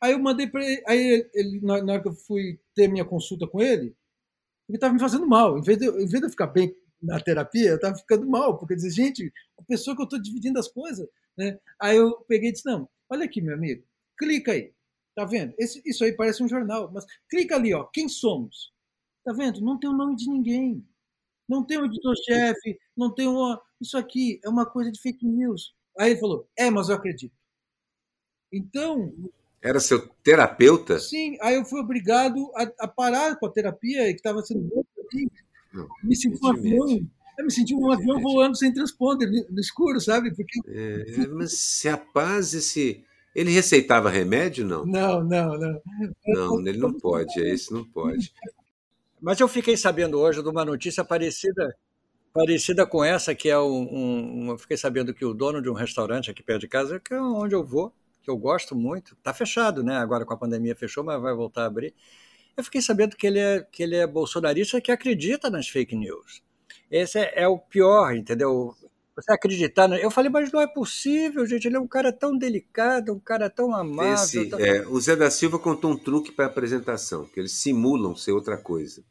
aí eu mandei para ele, aí ele, na hora que eu fui ter minha consulta com ele, ele estava me fazendo mal. Em vez, de, em vez de eu ficar bem na terapia, eu estava ficando mal, porque eu dizia, gente, a pessoa que eu estou dividindo as coisas. Né? Aí eu peguei e disse, não, olha aqui, meu amigo, clica aí. Tá vendo? Esse, isso aí parece um jornal, mas clica ali, ó, quem somos? Tá vendo? Não tem o nome de ninguém. não tem um editor-chefe, não tem uma. Isso aqui é uma coisa de fake news. Aí ele falou: é, mas eu acredito. Então. Era seu terapeuta? Sim, aí eu fui obrigado a, a parar com a terapia que estava sendo boa Me senti um avião, eu me senti um avião voando sem transponder no escuro, sabe? Porque... É, mas se a paz, esse. Ele receitava remédio, não? Não, não, não. Não, ele não pode, é esse não pode. Mas eu fiquei sabendo hoje de uma notícia parecida parecida com essa, que é um, um, Eu fiquei sabendo que o dono de um restaurante aqui perto de casa, que é onde eu vou, que eu gosto muito, está fechado, né? Agora com a pandemia fechou, mas vai voltar a abrir. Eu fiquei sabendo que ele é, que ele é bolsonarista que acredita nas fake news. Esse é, é o pior, entendeu? Você acreditar. Eu falei, mas não é possível, gente. Ele é um cara tão delicado, um cara tão amável. Esse, tão... É, o Zé da Silva contou um truque para a apresentação, que eles simulam ser outra coisa.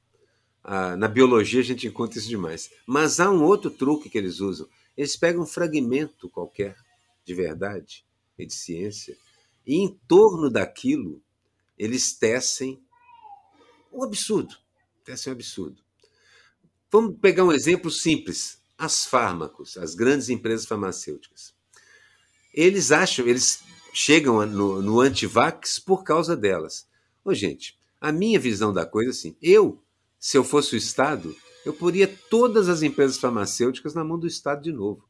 Ah, na biologia a gente encontra isso demais. Mas há um outro truque que eles usam. Eles pegam um fragmento qualquer de verdade e de ciência, e em torno daquilo eles tecem um absurdo. Tecem um absurdo. Vamos pegar um exemplo simples: as fármacos, as grandes empresas farmacêuticas. Eles acham, eles chegam no, no antivax por causa delas. Ô, gente, a minha visão da coisa é assim: eu se eu fosse o Estado, eu poria todas as empresas farmacêuticas na mão do Estado de novo.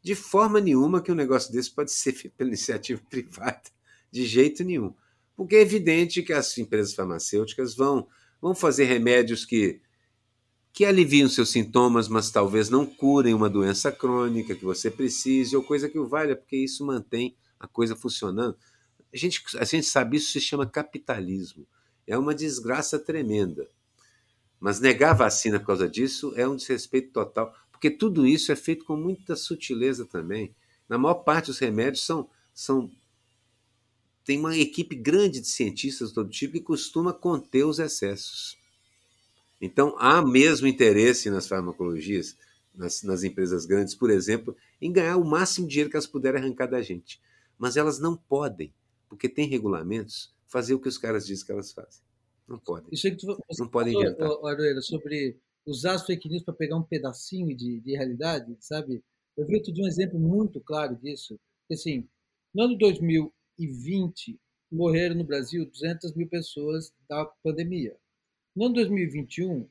De forma nenhuma que um negócio desse pode ser feito pela iniciativa privada. De jeito nenhum. Porque é evidente que as empresas farmacêuticas vão, vão fazer remédios que, que aliviam seus sintomas, mas talvez não curem uma doença crônica que você precise, ou coisa que o valha, porque isso mantém a coisa funcionando. A gente, a gente sabe, isso se chama capitalismo. É uma desgraça tremenda. Mas negar vacina por causa disso é um desrespeito total, porque tudo isso é feito com muita sutileza também. Na maior parte dos remédios são, são tem uma equipe grande de cientistas de todo tipo que costuma conter os excessos. Então, há mesmo interesse nas farmacologias, nas, nas, empresas grandes, por exemplo, em ganhar o máximo de dinheiro que elas puderem arrancar da gente. Mas elas não podem, porque tem regulamentos, fazer o que os caras dizem que elas fazem. Não podem. Isso que tu, não podem inventar. Aroeira, sobre usar as fake news para pegar um pedacinho de, de realidade, sabe? Eu vi outro um exemplo muito claro disso. Assim, no ano 2020, morreram no Brasil 200 mil pessoas da pandemia. No ano 2021,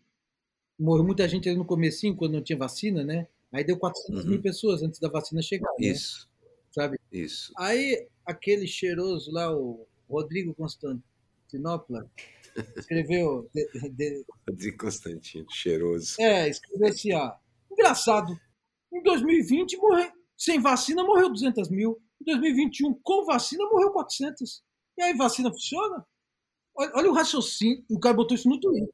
morreu muita gente ali no comecinho, quando não tinha vacina, né? Aí deu 400 uhum. mil pessoas antes da vacina chegar. Né? Isso. Né? Sabe? Isso. Aí, aquele cheiroso lá, o Rodrigo Constantinopla, Escreveu. De, de... de Constantino, cheiroso. É, escreveu assim, ó. Engraçado. Em 2020, morreu, sem vacina, morreu 200 mil. Em 2021, com vacina, morreu 400. E aí, vacina funciona? Olha, olha o raciocínio. O cara botou isso no Twitter.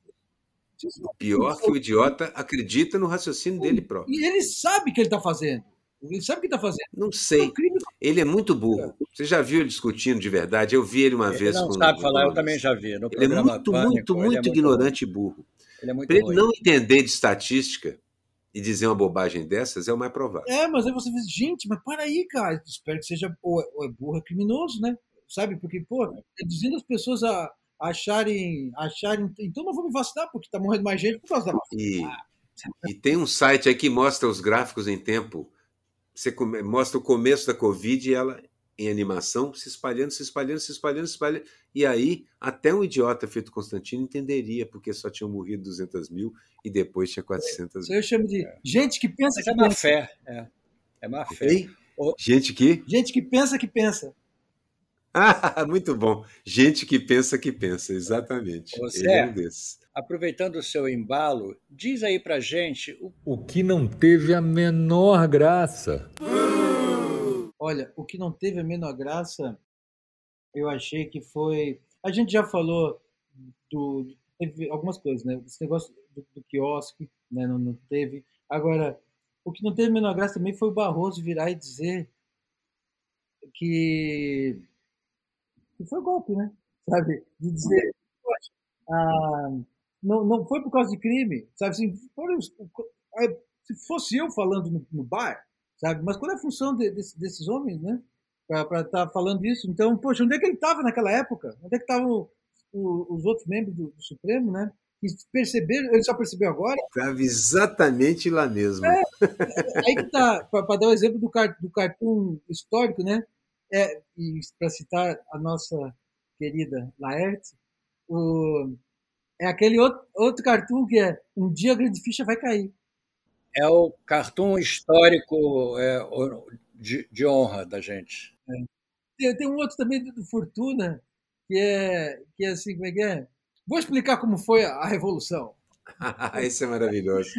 Pior que o idiota acredita no raciocínio dele próprio. E ele sabe o que ele está fazendo. Ele sabe o que está fazendo. Não sei. Ele é muito burro. Você já viu ele discutindo de verdade? Eu vi ele uma ele vez. Ele não sabe falar, eu também já vi. ele é muito, Pânico, muito, muito é ignorante muito... e burro. Ele é muito Para ele não entender de estatística e dizer uma bobagem dessas é o mais provável. É, mas aí você diz, gente, mas para aí, cara. Espero que seja ou é, ou é burro, é criminoso, né? Sabe? Porque, pô, reduzindo as pessoas a acharem, acharem. Então não vou me vacinar, porque está morrendo mais gente por causa da vacina. E, e tem um site aí que mostra os gráficos em tempo você mostra o começo da Covid e ela em animação, se espalhando, se espalhando, se espalhando, se espalhando. E aí, até um idiota feito Constantino entenderia porque só tinham morrido 200 mil e depois tinha 400 mil. Eu chamo de gente que pensa que é má fé. É, é má fé. Gente que? Gente que pensa que pensa. Ah, muito bom. Gente que pensa que pensa, exatamente. Você Ele é um desses aproveitando o seu embalo, diz aí pra gente o... o que não teve a menor graça. Olha, o que não teve a menor graça, eu achei que foi. A gente já falou do. Teve algumas coisas, né? Esse negócio do, do quiosque, né? Não, não teve. Agora, o que não teve a menor graça também foi o Barroso virar e dizer que, que foi golpe, né? Sabe? De dizer, ah, não, não foi por causa de crime, sabe? Assim, se fosse eu falando no, no, bar, sabe? Mas qual é a função de, de, desses homens, né? Para estar tá falando isso. Então, poxa, onde é que ele estava naquela época? Onde é que estavam os outros membros do, do, Supremo, né? E perceberam, ele só percebeu agora? Estava exatamente lá mesmo. É, aí que tá, para dar o um exemplo do, do cartoon histórico, né? É, e para citar a nossa querida Laerte, o, é aquele outro, outro cartoon que é Um dia a grande ficha vai cair. É o cartoon histórico é, de, de, honra da gente. É. Tem, tem, um outro também do Fortuna, que é, que é assim, como é que é? Vou explicar como foi a Revolução. Esse é maravilhoso.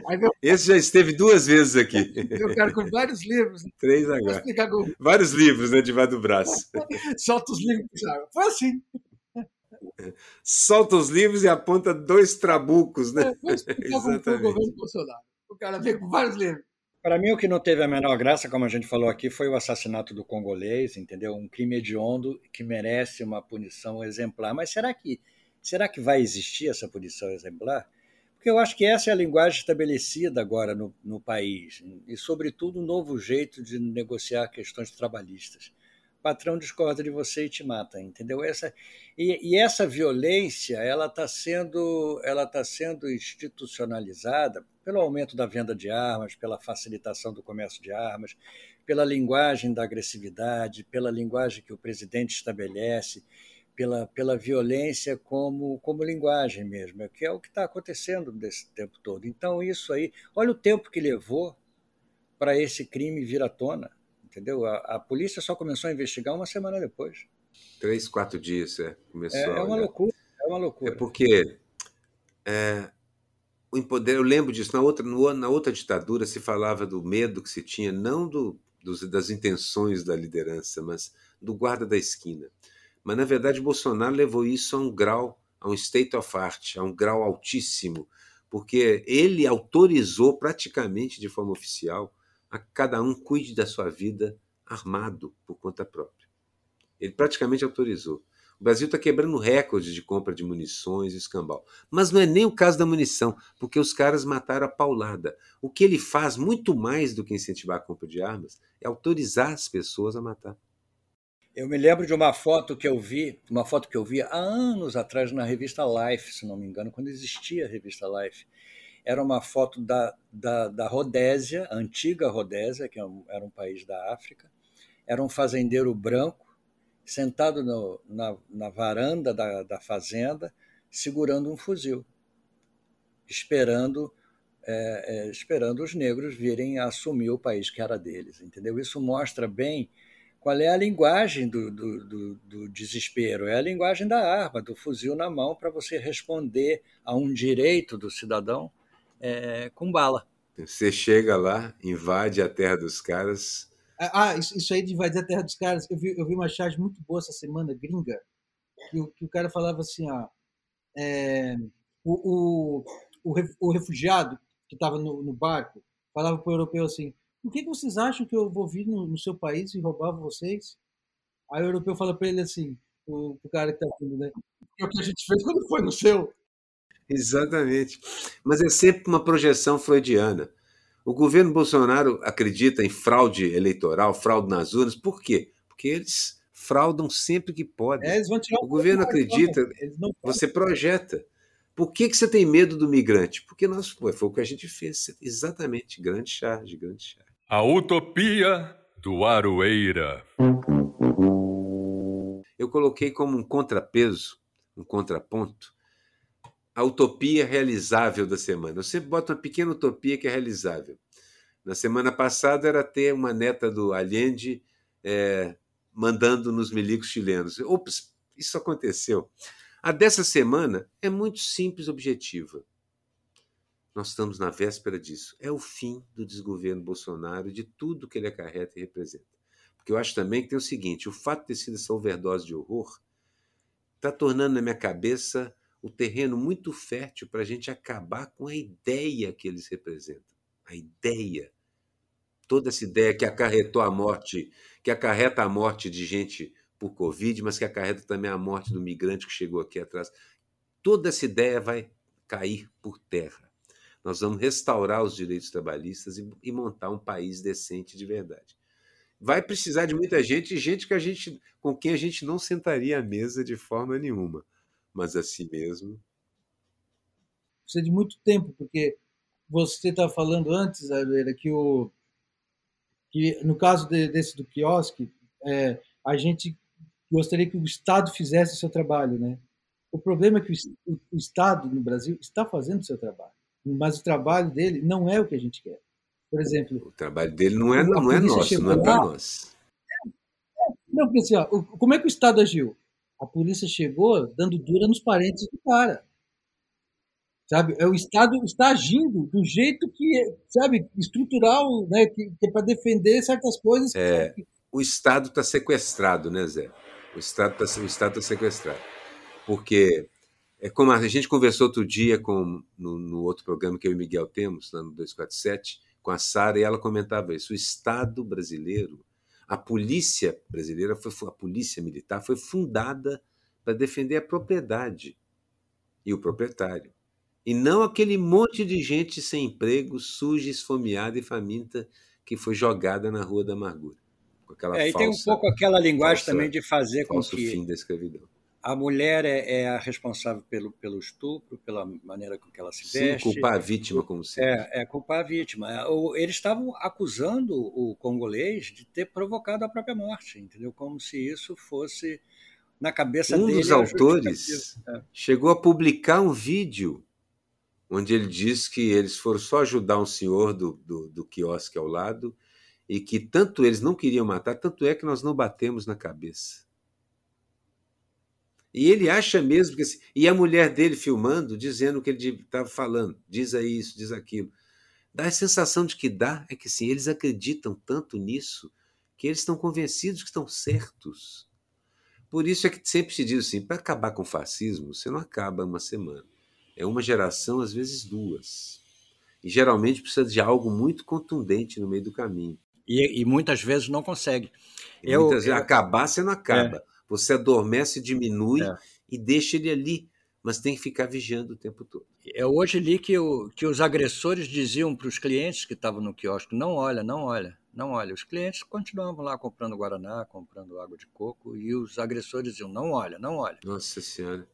Esse já esteve duas vezes aqui. Eu quero com vários livros. Três agora. Como... Vários livros, né, debaixo do braço. Solta os livros. Foi assim. Solta os livros e aponta dois trabucos, né? É, vou explicar como foi o governo Bolsonaro. O cara veio com vários livros. Para mim, o que não teve a menor graça, como a gente falou aqui, foi o assassinato do congolês, entendeu? Um crime hediondo que merece uma punição exemplar. Mas será que, será que vai existir essa punição exemplar? Porque eu acho que essa é a linguagem estabelecida agora no, no país, e, sobretudo, um novo jeito de negociar questões trabalhistas patrão discorda de você e te mata, entendeu? Essa e, e essa violência ela está sendo ela tá sendo institucionalizada pelo aumento da venda de armas, pela facilitação do comércio de armas, pela linguagem da agressividade, pela linguagem que o presidente estabelece, pela, pela violência como, como linguagem mesmo, que é o que está acontecendo nesse tempo todo. Então, isso aí, olha o tempo que levou para esse crime vir à tona entendeu? A, a, polícia só começou a investigar uma semana depois. Três, quatro dias, é. Começou é, é uma loucura, é uma loucura. É porque é, o empoder, eu lembro disso, na outra, no, na outra ditadura se falava do medo que se tinha, não do, dos, das intenções da liderança, mas do guarda da esquina. Mas, na verdade, Bolsonaro levou isso a um grau, a um state of art, a um grau altíssimo, porque ele autorizou praticamente de forma oficial a cada um cuide da sua vida armado por conta própria. Ele praticamente autorizou. O Brasil está quebrando recordes de compra de munições e escambau. Mas não é nem o caso da munição, porque os caras mataram a paulada. O que ele faz, muito mais do que incentivar a compra de armas, é autorizar as pessoas a matar. Eu me lembro de uma foto que eu vi, uma foto que eu vi há anos atrás na revista Life, se não me engano, quando existia a revista Life era uma foto da, da, da Rodésia, antiga Rodésia, que é era um país da África. Era um fazendeiro branco, sentado no, na, na varanda da, da fazenda, segurando um fuzil, esperando é, é, esperando os negros virem assumir o país que era deles, entendeu? Isso mostra bem qual é a linguagem do, do, do, do, desespero? É a linguagem da arma, do fuzil na mão, para você responder a um direito do cidadão é, com bala. Você chega lá, invade a terra dos caras. Ah, ah isso aí de invadir a terra dos caras, eu vi, eu vi uma charge muito boa essa semana, gringa, que, o, que o cara falava assim, ó, é, o, o, o, refugiado que estava no, no, barco falava para o europeu assim, por que vocês acham que eu vou vir no, no seu país e roubar vocês? Aí o europeu fala para ele assim, o, o cara que está vindo, né? É o que a gente fez quando foi no seu. Exatamente. Mas é sempre uma projeção freudiana. O governo Bolsonaro acredita em fraude eleitoral, fraude nas urnas. Por quê? Porque eles fraudam sempre que podem. É, o governo acredita, você projeta. Por que, que você tem medo do migrante? Porque nós, foi o que a gente fez. Exatamente. Grande charge, grande charge. A utopia do Aroeira. Eu coloquei como um contrapeso, um contraponto, a utopia realizável da semana. Eu sempre boto uma pequena utopia que é realizável. Na semana passada era ter uma neta do Allende é, mandando nos milicos chilenos. Ops, isso aconteceu. A dessa semana é muito simples objetiva. Nós estamos na véspera disso. É o fim do desgoverno Bolsonaro, de tudo que ele acarreta e representa. Porque eu acho também que tem o seguinte: o fato de ter sido essa overdose de horror está tornando na minha cabeça o terreno muito fértil para a gente acabar com a ideia que eles representam. A ideia. Toda essa ideia que acarretou a morte, que acarreta a morte de gente por Covid, mas que acarreta também a morte do migrante que chegou aqui atrás. Toda essa ideia vai cair por terra. Nós vamos restaurar os direitos trabalhistas e, e montar um país decente de verdade. Vai precisar de muita gente, gente que a gente, com quem a gente não sentaria à mesa de forma nenhuma mas a si mesmo. precisa de muito tempo, porque você está falando antes, Arueira, que, o, que no caso de, desse do quiosque, é, a gente gostaria que o Estado fizesse o seu trabalho, né? O problema é que o, o Estado no Brasil está fazendo o seu trabalho, mas o trabalho dele não é o que a gente quer. Por exemplo, o trabalho dele não é, não é nosso, não é para nós. Não, porque assim, ó, como é que o Estado agiu? A polícia chegou dando dura nos parentes do cara. Sabe? É o Estado está agindo do jeito que, sabe, estrutural, né, que, que é para defender certas coisas. É, o Estado está sequestrado, né, Zé? O Estado está Estado tá sequestrado. Porque é como a gente conversou outro dia com no, no outro programa que eu e o Miguel temos, lá no 247, com a Sara, e ela comentava isso. O Estado brasileiro a polícia brasileira, foi, a polícia militar, foi fundada para defender a propriedade e o proprietário. E não aquele monte de gente sem emprego, suja, esfomeada e faminta que foi jogada na Rua da Amargura. Com aquela é, falsa, e tem um pouco aquela linguagem falsa, também de fazer com que fim da escravidão a mulher é, é, a responsável pelo, pelo estupro, pela maneira com que ela se veste. Sim, culpar a vítima, como sempre. É, é culpar a vítima. É, eles estavam acusando o congolês de ter provocado a própria morte, entendeu? Como se isso fosse na cabeça um dele. Um dos autores é. chegou a publicar um vídeo onde ele diz que eles foram só ajudar um senhor do, do, do quiosque ao lado e que tanto eles não queriam matar, tanto é que nós não batemos na cabeça. E ele acha mesmo que. Assim, e a mulher dele filmando, dizendo o que ele estava falando, diz aí isso, diz aquilo. Dá a sensação de que dá, é que sim, eles acreditam tanto nisso que eles estão convencidos que estão certos. Por isso é que sempre se diz assim: para acabar com o fascismo, você não acaba uma semana. É uma geração, às vezes duas. E geralmente precisa de algo muito contundente no meio do caminho. E, e muitas vezes não consegue. Eu, muitas vezes, eu, acabar, você não acaba. É. Você adormece, diminui é. e deixa ele ali, mas tem que ficar vigiando o tempo todo. Eu hoje li que, o, que os agressores diziam para os clientes que estavam no quiosque: não olha, não olha, não olha. Os clientes continuavam lá comprando guaraná, comprando água de coco, e os agressores diziam: não olha, não olha. Nossa Senhora.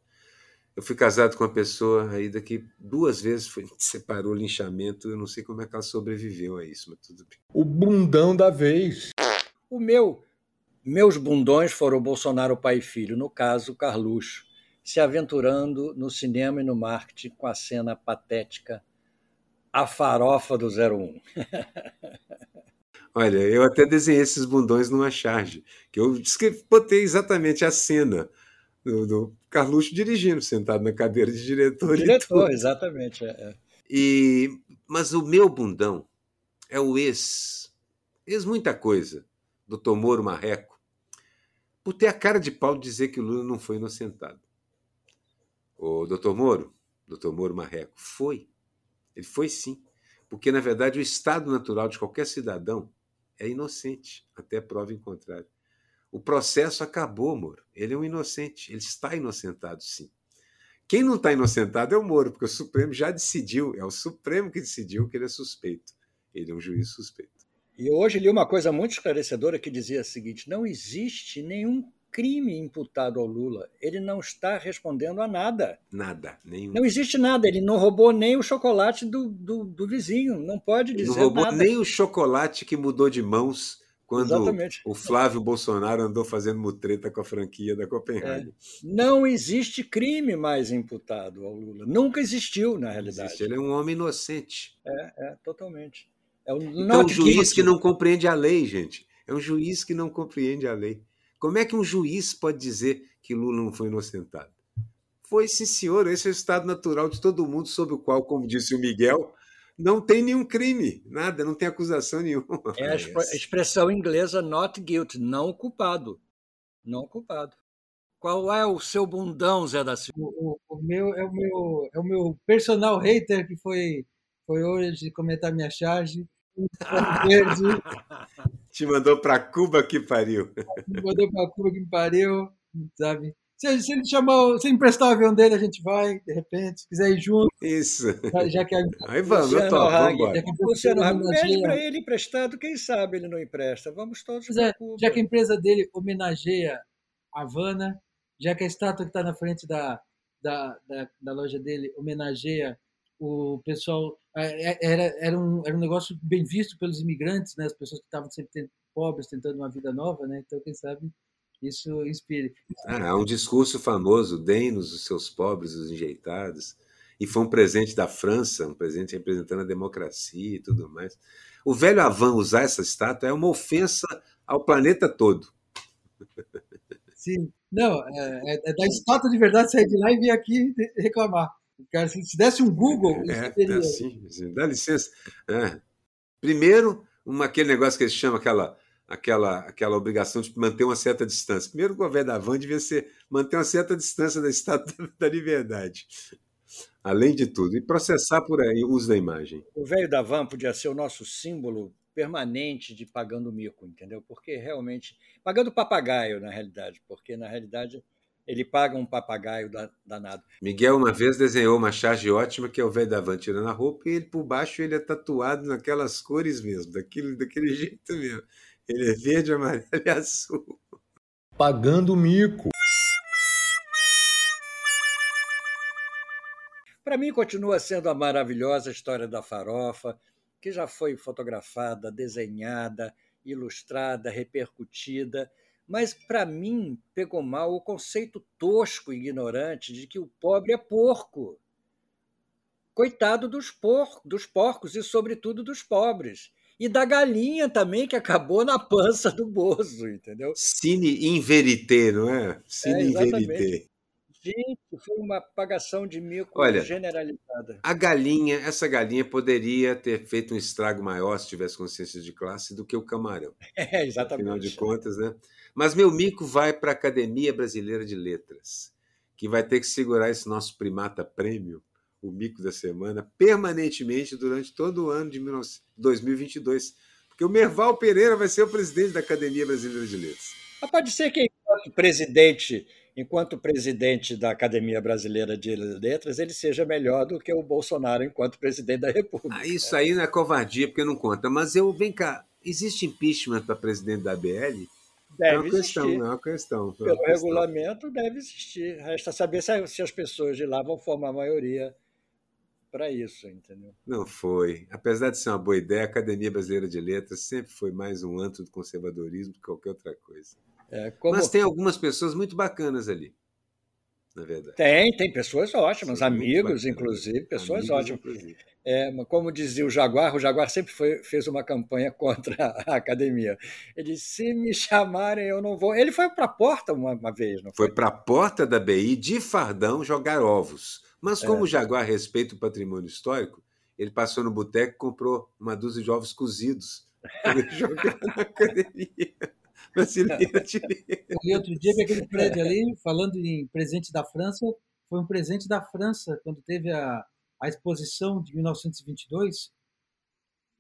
Eu fui casado com uma pessoa aí daqui duas vezes, foi, separou o linchamento. Eu não sei como é que ela sobreviveu a isso, mas tudo bem. O bundão da vez. O meu meus bundões foram Bolsonaro pai e filho, no caso, Carluxo, se aventurando no cinema e no marketing com a cena patética A Farofa do 01. Olha, eu até desenhei esses bundões numa charge, que eu botei exatamente a cena do, do Carluxo dirigindo, sentado na cadeira de diretor. Diretor, exatamente. É, é. E, mas o meu bundão é o ex, ex muita coisa, do Moro Marreco, por ter a cara de pau de dizer que o Lula não foi inocentado. O doutor Moro, doutor Moro Marreco, foi. Ele foi sim. Porque, na verdade, o estado natural de qualquer cidadão é inocente, até prova em contrário. O processo acabou, Moro. Ele é um inocente. Ele está inocentado, sim. Quem não está inocentado é o Moro, porque o Supremo já decidiu, é o Supremo que decidiu que ele é suspeito. Ele é um juiz suspeito. E hoje li uma coisa muito esclarecedora que dizia o seguinte: não existe nenhum crime imputado ao Lula. Ele não está respondendo a nada. Nada, nenhum. Não existe nada. Ele não roubou nem o chocolate do, do, do vizinho. Não pode dizer nada. Não roubou nada. nem o chocolate que mudou de mãos quando Exatamente. o Flávio Bolsonaro andou fazendo mutreta com a franquia da Copenhague. É. Não existe crime mais imputado ao Lula. Nunca existiu, na realidade. Existe. Ele é um homem inocente. É, é totalmente. É um então, um juiz que não compreende a lei, gente. É um juiz que não compreende a lei. Como é que um juiz pode dizer que Lula não foi inocentado? Foi, sim, senhor. Esse é o estado natural de todo mundo, sobre o qual, como disse o Miguel, não tem nenhum crime, nada, não tem acusação nenhuma. É a expressão inglesa not guilty, não culpado. Não culpado. Qual é o seu bundão, Zé da Silva? O, o, o, meu, é, o meu, é o meu personal hater que foi, foi hoje comentar minha charge verde. Te mandou para Cuba que pariu. Me mandou para Cuba que pariu, sabe? Se, se ele chamar, se emprestar o avião dele, a gente vai, de repente, se quiser ir junto. Isso. Já, já que a, Aí vamos, eu topo, vamos embora. Luciano Hag, pede para ele emprestado, quem sabe ele não empresta. Vamos todos para é, Cuba. Já que a empresa dele homenageia Havana, já que a estátua que está na frente da, da, da, da loja dele homenageia o pessoal é, é, era, era, um, era um negócio bem visto pelos imigrantes, né? as pessoas que estavam sempre pobres, tentando uma vida nova, né? então quem sabe isso inspire. Ah, há um discurso famoso, deem-nos os seus pobres, os enjeitados, e foi um presente da França, um presente representando a democracia e tudo mais. O velho Avan usar essa estátua é uma ofensa ao planeta todo. Sim, não, é, é, é da estátua de verdade sair de lá e vir aqui reclamar. Cara, se, desse um Google, é, assim, dá licença. É. Primeiro, uma, aquele negócio que eles chamam aquela, aquela, aquela obrigação de manter uma certa distância. Primeiro, o governo da Van devia ser manter uma certa distância da estátua da liberdade. Além de tudo, e processar por aí o uso da imagem. O velho da Van podia ser o nosso símbolo permanente de pagando mico, entendeu? Porque realmente. Pagando papagaio, na realidade, porque na realidade ele paga um papagaio danado. Miguel uma vez desenhou uma charge ótima que é o velho da van tirando a roupa e ele por baixo ele é tatuado naquelas cores mesmo, daquele, daquele jeito mesmo. Ele é verde, amarelo e azul. Pagando mico. Para mim continua sendo a maravilhosa história da farofa, que já foi fotografada, desenhada, ilustrada, repercutida mas, para mim, pegou mal o conceito tosco e ignorante de que o pobre é porco. Coitado dos, por, dos porcos e, sobretudo, dos pobres. E da galinha também, que acabou na pança do Bozo, entendeu? Cine in verité, não é? Cine é, in verité. Gente, foi uma pagação de mico Olha, generalizada. A galinha, essa galinha poderia ter feito um estrago maior se tivesse consciência de classe do que o camarão. É, exatamente. Afinal de contas, né? Mas meu mico vai para a Academia Brasileira de Letras, que vai ter que segurar esse nosso primata prêmio, o mico da semana, permanentemente durante todo o ano de 2022. Porque o Merval Pereira vai ser o presidente da Academia Brasileira de Letras. Mas pode ser que, enquanto presidente, enquanto presidente da Academia Brasileira de Letras, ele seja melhor do que o Bolsonaro enquanto presidente da República. Ah, isso aí não é covardia, porque não conta. Mas eu, vem cá, existe impeachment para presidente da BL? Deve é uma existir. questão, é uma questão. É uma Pelo questão. regulamento, deve existir. Resta saber se, se as pessoas de lá vão formar a maioria para isso, entendeu? Não foi. Apesar de ser uma boa ideia, a Academia Brasileira de Letras sempre foi mais um antro do conservadorismo do que qualquer outra coisa. É, como... Mas tem algumas pessoas muito bacanas ali na verdade. Tem, tem pessoas ótimas, Sim, amigos, inclusive, pessoas amigos, ótimas. Inclusive. É, como dizia o Jaguar, o Jaguar sempre foi, fez uma campanha contra a academia. Ele disse: se me chamarem, eu não vou. Ele foi para a porta uma, uma, vez, não foi? Foi para a porta da BI de fardão jogar ovos. Mas como é. o Jaguar respeita o patrimônio histórico, ele passou no boteco e comprou uma dúzia de ovos cozidos para jogar na academia brasileira de Eu li outro dia que aquele prédio ali, falando em presente da França, foi um presente da França quando teve a, a exposição de 1922,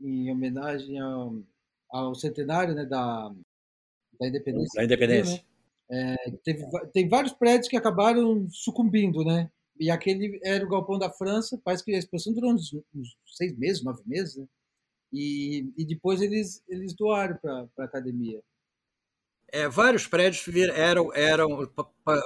em homenagem ao, ao centenário né, da, da independência. Da independência. né? é, teve, tem vários prédios que acabaram sucumbindo, né? E aquele era o galpão da França, parece que a exposição durou uns, uns seis meses, nove meses, né? E, e depois eles, eles doaram para a academia. É, vários prédios eram, eram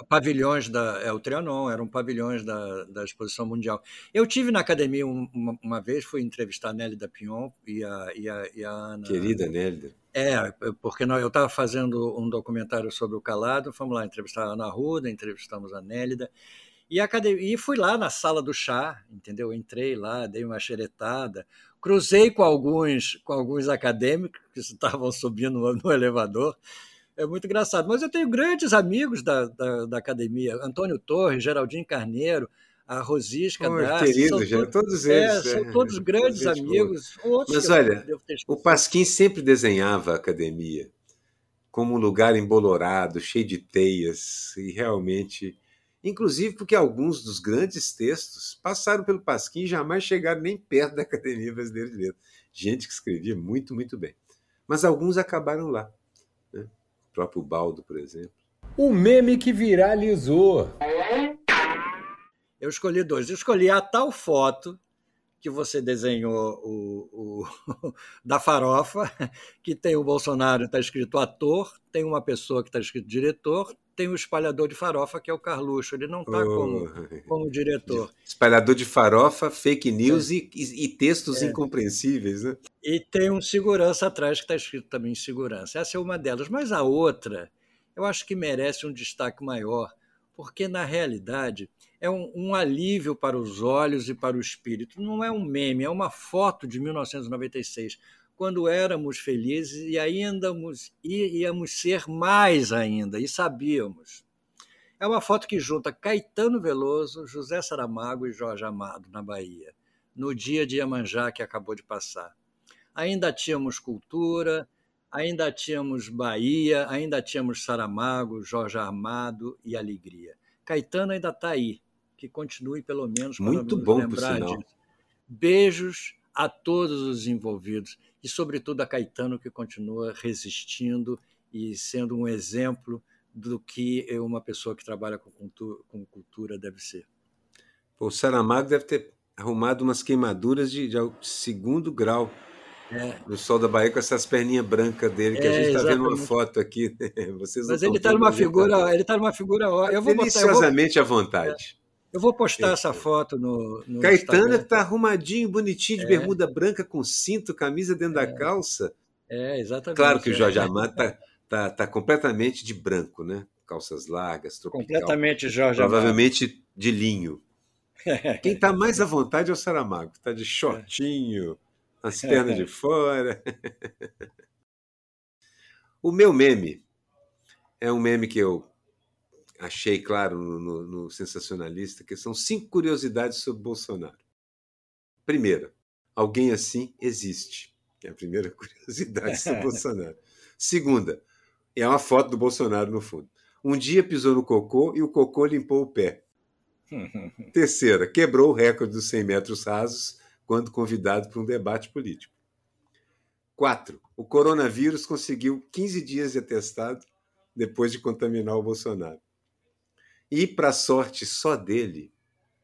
pavilhões da. É, o Trianon, eram pavilhões da, da Exposição Mundial. Eu tive na academia uma, uma vez, fui entrevistar a Nélida Pion e a, e a, e a Ana. Querida Nélida. É, porque nós, eu estava fazendo um documentário sobre o Calado, fomos lá entrevistar a Ana Ruda, entrevistamos a Nélida. E, a academia, e fui lá na sala do chá, entendeu? Entrei lá, dei uma xeretada, cruzei com alguns, com alguns acadêmicos que estavam subindo no, no elevador é muito engraçado. Mas eu tenho grandes amigos da, da, da academia: Antônio Torres, Geraldinho Carneiro, a Rosisca oh, Querido, já, todos é, eles. É, são todos grandes amigos. Mas olha, o Pasquim sempre desenhava a academia como um lugar embolorado, cheio de teias, e realmente. Inclusive porque alguns dos grandes textos passaram pelo Pasquim e jamais chegaram nem perto da Academia Brasileira de Letras. Gente que escrevia muito, muito bem. Mas alguns acabaram lá próprio Baldo, por exemplo. O meme que viralizou. Eu escolhi dois. Eu escolhi a tal foto que você desenhou o, o da farofa, que tem o Bolsonaro, está escrito ator, tem uma pessoa que está escrito diretor, tem o espalhador de farofa, que é o Carluxo. Ele não está oh. como, como diretor. Espalhador de farofa, fake news é. e, e, textos é. incompreensíveis. Né? E tem um segurança atrás que está escrito também segurança. Essa é uma delas. Mas a outra, eu acho que merece um destaque maior, porque, na realidade, é um, um alívio para os olhos e para o espírito. Não é um meme, é uma foto de 1996 quando éramos felizes e ainda íamos ser mais ainda, e sabíamos. É uma foto que junta Caetano Veloso, José Saramago e Jorge Amado, na Bahia, no dia de Iemanjá que acabou de passar. Ainda tínhamos cultura, ainda tínhamos Bahia, ainda tínhamos Saramago, Jorge Amado e alegria. Caetano ainda está aí, que continue pelo menos para Muito bom, lembrar disso. Beijos a todos os envolvidos e, sobretudo, a Caetano, que continua resistindo e sendo um exemplo do que uma pessoa que trabalha com cultura, com cultura deve ser. O Saramago deve ter arrumado umas queimaduras de, de segundo grau é. no sol da Bahia com essas perninhas brancas dele, que é, a gente está vendo uma foto aqui. Vocês Mas ele está numa figura, ele está numa figura. Eu vou Deliciosamente botar, eu vou, à vontade. Eu vou postar essa foto no. no Caetano está arrumadinho, bonitinho, de é. bermuda branca com cinto, camisa dentro é. da calça. É, exatamente. Claro que o Jorge é. Amado está tá, tá completamente de branco, né? Calças largas, tropical. Completamente Jorge Provavelmente Amado. de linho. Quem está mais à vontade é o Saramago, está de shortinho, as pernas de fora. o meu meme é um meme que eu achei claro no, no, no, sensacionalista, que são cinco curiosidades sobre Bolsonaro. Primeira, alguém assim existe. É a primeira curiosidade sobre Bolsonaro. Segunda, é uma foto do Bolsonaro no fundo. Um dia pisou no cocô e o cocô limpou o pé. Terceira, quebrou o recorde dos 100 metros rasos quando convidado para um debate político. Quatro, o coronavírus conseguiu 15 dias de atestado depois de contaminar o Bolsonaro. E, para sorte só dele,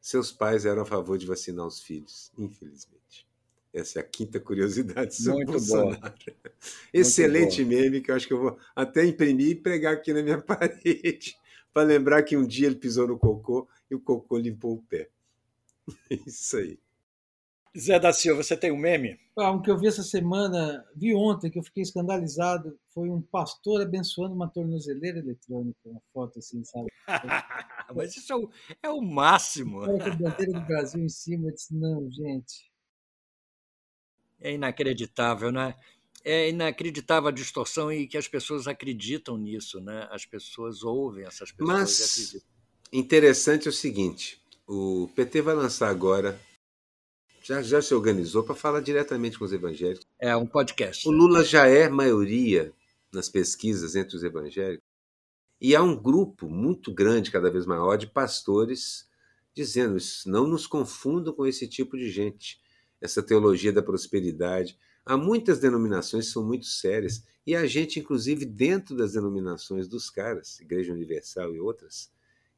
seus pais eram a favor de vacinar os filhos, infelizmente. Essa é a quinta curiosidade sobre Muito Bolsonaro. Boa. Excelente meme que eu acho que eu vou até imprimir e pregar aqui na minha parede para lembrar que um dia ele pisou no cocô e o cocô limpou o pé. Isso aí. Zé da Silva, você tem um meme? Ah, um que eu vi essa semana, vi ontem, que eu fiquei escandalizado, foi um pastor abençoando uma tornozeleira eletrônica, uma foto assim, sabe? Mas isso é o, é o máximo. Com a bandeira do Brasil em cima, eu disse, não, gente. É inacreditável, né? É inacreditável a distorção e que as pessoas acreditam nisso, né? As pessoas ouvem essas pessoas Mas, e acreditam. Interessante é o seguinte, o PT vai lançar agora já, já se organizou para falar diretamente com os evangélicos. É um podcast. O Lula já é maioria nas pesquisas entre os evangélicos. E há um grupo muito grande, cada vez maior, de pastores dizendo isso. Não nos confundam com esse tipo de gente, essa teologia da prosperidade. Há muitas denominações que são muito sérias, e há gente, inclusive, dentro das denominações dos caras, Igreja Universal e outras,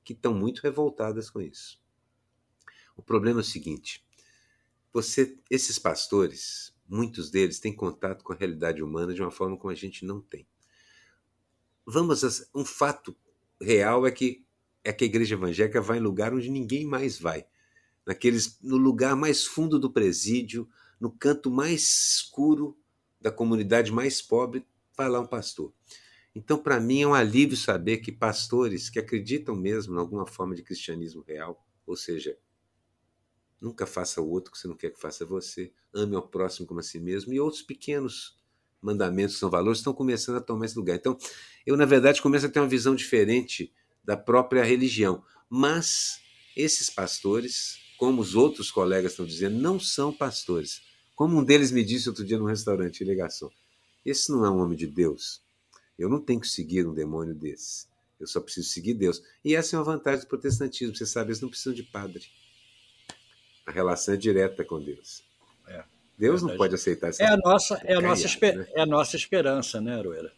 que estão muito revoltadas com isso. O problema é o seguinte: você, esses pastores, muitos deles têm contato com a realidade humana de uma forma como a gente não tem. Vamos, um fato real é que é que a igreja evangélica vai em lugar onde ninguém mais vai, naqueles no lugar mais fundo do presídio, no canto mais escuro da comunidade mais pobre, vai lá um pastor. Então, para mim, é um alívio saber que pastores que acreditam mesmo em alguma forma de cristianismo real, ou seja, Nunca faça o outro que você não quer que faça você. Ame ao próximo como a si mesmo. E outros pequenos mandamentos são valores estão começando a tomar esse lugar. Então, eu, na verdade, começo a ter uma visão diferente da própria religião. Mas esses pastores, como os outros colegas estão dizendo, não são pastores. Como um deles me disse outro dia num restaurante ligação. Esse não é um homem de Deus. Eu não tenho que seguir um demônio desse. Eu só preciso seguir Deus. E essa é uma vantagem do protestantismo. Você sabe, eles não precisam de padre. A relação é direta com Deus. É, Deus verdade. não pode aceitar essa É a nossa, é a nossa, esper, né? é a nossa esperança, né, Aroeira?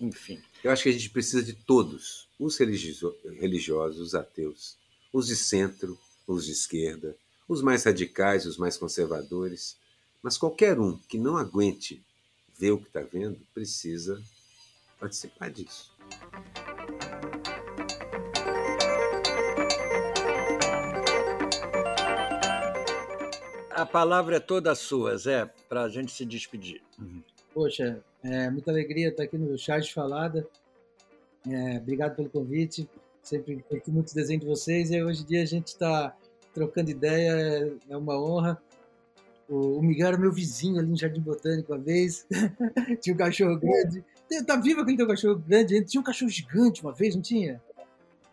Enfim. Eu acho que a gente precisa de todos, os religiosos, os ateus, os de centro, os de esquerda, os mais radicais, os mais conservadores, mas qualquer um que não aguente ver o que está vendo precisa participar disso. A palavra é toda sua, Zé, para a gente se despedir. Poxa, é muita alegria estar aqui no Charge Falada. É, obrigado pelo convite. Sempre curti muitos desenhos de vocês e hoje em dia a gente está trocando ideia, é uma honra. O, Miguel era meu vizinho ali no Jardim Botânico uma vez. tinha um cachorro grande. Tá vivo aquele teu cachorro grande? Tinha um cachorro gigante uma vez, não tinha?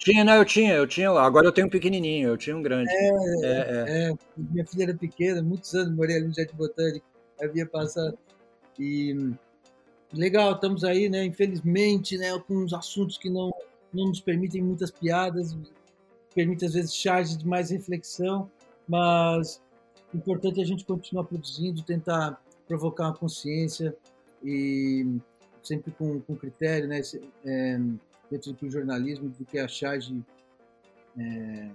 Tinha, não, eu tinha, eu tinha. Agora eu tenho um pequenininho, eu tinha um grande. É, é, é. é minha filha era pequena, muitos anos morei ali no Jardim Botânico. Havia passado. E legal, estamos aí, né? Infelizmente, né, com uns assuntos que não, não nos permitem muitas piadas, permite às vezes charges de mais reflexão, mas o importante é a gente continuar produzindo, tentar provocar uma consciência e sempre com, com critério, né? É, dentro do jornalismo, do que a charge é,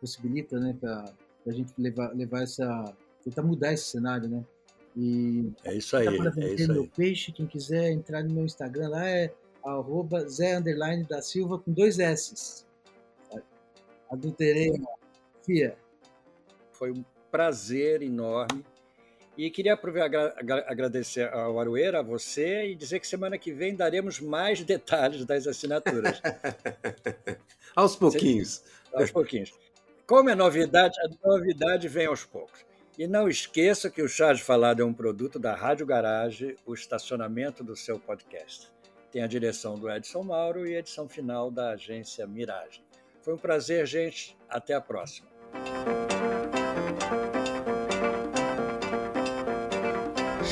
possibilita, né? Para a gente levar, levar essa. tentar mudar esse cenário, né? E é isso aí. É isso meu aí. peixe, quem quiser entrar no meu Instagram lá é arroba Zé Underline da Silva com dois S. Adulterei Fia. Foi um prazer enorme. E queria agradecer ao Aroeira, a você, e dizer que semana que vem daremos mais detalhes das assinaturas. aos pouquinhos. Aos pouquinhos. Como é novidade, a novidade vem aos poucos. E não esqueça que o Chá de Falado é um produto da Rádio Garage, o estacionamento do seu podcast. Tem a direção do Edson Mauro e a edição final da agência Miragem. Foi um prazer, gente. Até a próxima.